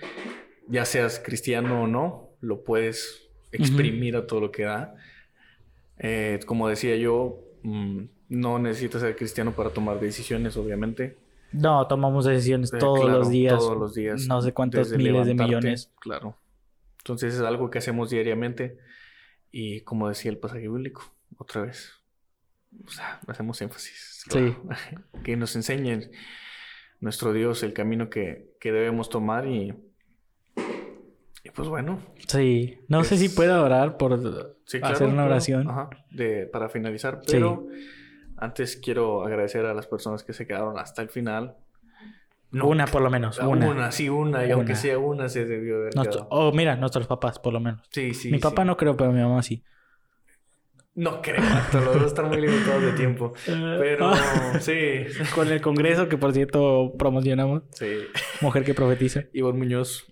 Ya seas cristiano o no, lo puedes exprimir a todo lo que da. Eh, como decía yo, mm, no necesitas ser cristiano para tomar decisiones, obviamente. No, tomamos decisiones Eh, todos claro, los días. Todos los días. No sé cuántos miles de millones. Claro. Entonces es algo que hacemos diariamente. Y como decía el pasaje bíblico, otra vez. O sea, hacemos énfasis. Sí. [LAUGHS] que nos enseñen nuestro Dios el camino que, que debemos tomar y. Y pues bueno. Sí. No sé si puedo orar por Sí, hacer una oración. Ajá, de, para finalizar. Sí. Antes quiero agradecer a las personas que se quedaron hasta el final. No, Una por lo menos. Ah, Una. Una, sí, una. Y aunque sea una, se debió haber Nuestro- oh, mira, nuestros papás, por lo menos. Sí, sí. mi papá sí. no creo, pero mi mamá sí. No creo, los dos están muy limitados de tiempo. [LAUGHS] Pero sí. [LAUGHS] Con el congreso, que por cierto promocionamos. Sí. Mujer que profetiza. Ivonne Muñoz,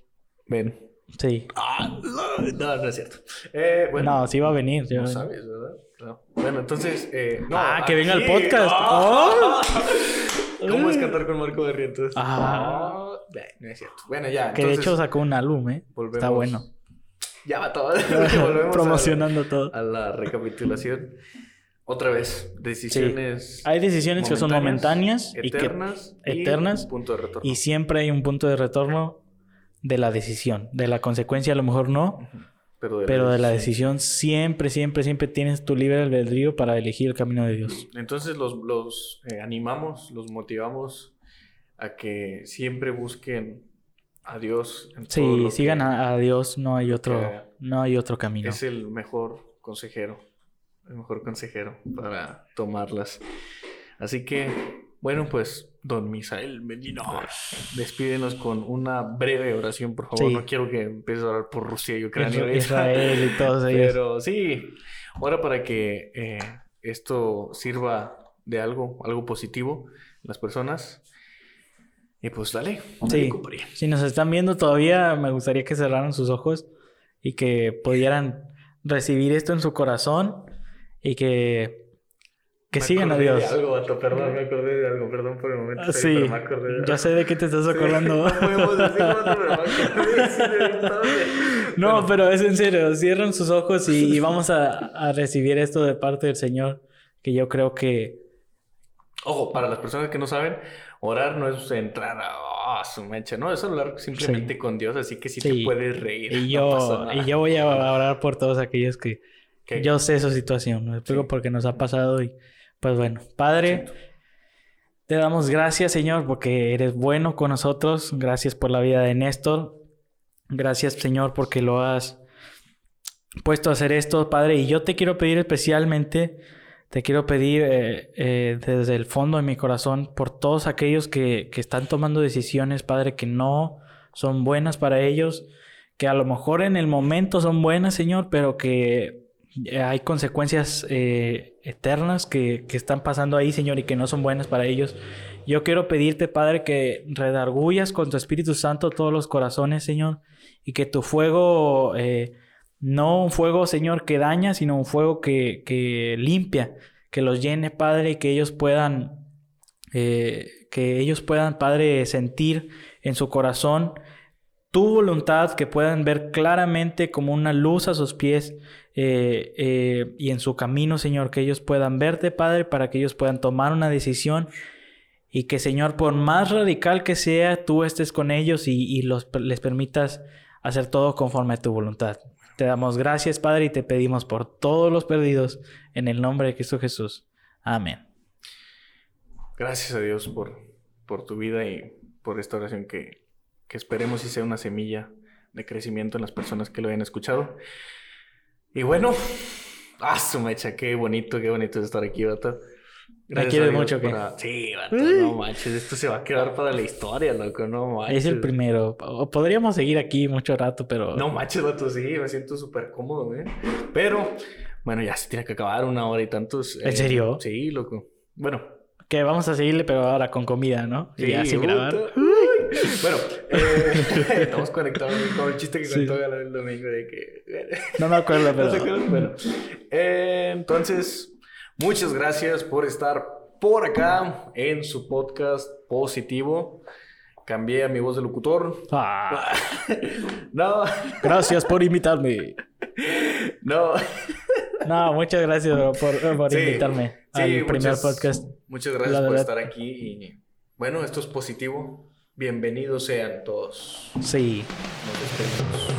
ven. Sí. Ah, no, no, no es cierto. Eh, bueno, no, sí va a venir. sí va no a venir. sabes, ¿verdad? No. Bueno, entonces. eh, no, Ah, que venga aquí. podcast. Ah. [LAUGHS] ¿Cómo es cantar con Marco Barrientos? Ah. eh, no es cierto. Bueno, ya. Que de entonces, hecho sacó un álbum, ¿eh? volvemos- Está bueno. Ya va todo. [LAUGHS] [LAUGHS] Volvemos a- Promocionando todo. A, la recapitulación. Otra vez, decisiones. Hay decisiones que son momentáneas y que eternas, y eternas, punto de retorno. y siempre hay un punto de retorno de la decisión. De la consecuencia a lo mejor no, pero de, pero de la decisión siempre, siempre, siempre tienes tu libre albedrío para elegir el camino de Dios. Entonces los, los eh, animamos, los motivamos a que siempre busquen a Dios. En todo Sí, sigan que a, a Dios, no hay otro, no hay otro camino. Es el mejor consejero, el mejor consejero para tomarlas. Así que, bueno, pues, don Misael Medina, despídenos con una breve oración, por favor. Sí. No quiero que empieces a orar por Rusia y Ucrania. Israel y [LAUGHS] todos ellos. Pero sí, ahora para que eh, esto sirva de algo, algo positivo en las personas. Y pues dale, Sí. Si nos están viendo todavía, me gustaría que cerraran sus ojos y que pudieran recibir esto en su corazón y que, que Me sigan a Dios. algo, perdón, me acordé de algo, perdón por el momento. Ah, Sí, pero me acordé de yo sé de qué te estás Sí, [LAUGHS] acordando. no podemos decir cuándo, pero me acordé, sí, de [LAUGHS] entonces. No, Bueno, pero es en serio, cierran sus ojos y, y [LAUGHS] vamos a, a recibir esto de parte del Señor, que yo creo que Ojo, para las personas que no saben, orar no es entrar a "Ah, su mecha, no, es hablar simplemente Sí. con Dios, así que sí, Sí. te puedes reír. y no pasa yo, nada. y yo voy a orar por todos aquellos que yo sé su situación, ¿no? explico porque nos ha pasado y pues bueno, Padre, te damos gracias Señor porque eres bueno con nosotros, gracias por la vida de Néstor, gracias Señor porque lo has puesto a hacer esto, Padre, y yo te quiero pedir especialmente, te quiero pedir eh, eh, desde el fondo de mi corazón por todos aquellos que, que están tomando decisiones, Padre, que no son buenas para ellos, que a lo mejor en el momento son buenas, Señor, pero que hay consecuencias eh, eternas que, que están pasando ahí, Señor, y que no son buenas para ellos. Yo quiero pedirte, Padre, que redargullas con tu Espíritu Santo todos los corazones, Señor, y que tu fuego, eh, no un fuego, Señor, que daña, sino un fuego que, que limpia, que los llene, Padre, y que ellos puedan, eh, que ellos puedan, Padre, sentir en su corazón tu voluntad, que puedan ver claramente como una luz a sus pies eh, eh, y en su camino, Señor, que ellos puedan verte, Padre, para que ellos puedan tomar una decisión y que, Señor, por más radical que sea, tú estés con ellos y, les permitas hacer todo conforme a tu voluntad. Te damos gracias, Padre, y te pedimos por todos los perdidos en el nombre de Cristo Jesús. Amén. Gracias a Dios por, por tu vida y por esta oración que, que esperemos y sea una semilla de crecimiento en las personas que lo hayan escuchado. Y bueno, ah, su mecha, qué bonito, qué bonito es estar aquí, vato. Gracias quieres a Dios mucho, para- Sí, vato, no manches, esto se va a quedar para la historia, loco, no manches. Es el primero. Podríamos seguir aquí mucho rato, pero... No manches, vato, sí, me siento súper cómodo, ¿eh? Pero, bueno, ya se tiene que acabar una hora y tantos. ¿En eh, serio? Sí, loco. Bueno, Que vamos a seguirle, pero ahora con comida, ¿no? Y ya sin puta. grabar. Bueno, eh, [LAUGHS] estamos conectados con el chiste que Sí. contó Gala el domingo de que... No me acuerdo, [LAUGHS] No pero... sé qué- bueno. Eh, entonces, muchas gracias por estar por acá en su podcast positivo. Cambié a mi voz de locutor. Ah, [LAUGHS] No, gracias por invitarme. no. No, muchas gracias bro, por, por Sí, invitarme sí, al primer muchas- podcast. Muchas gracias por estar aquí y bueno, esto es positivo. Bienvenidos sean todos. Sí. Nos despedimos.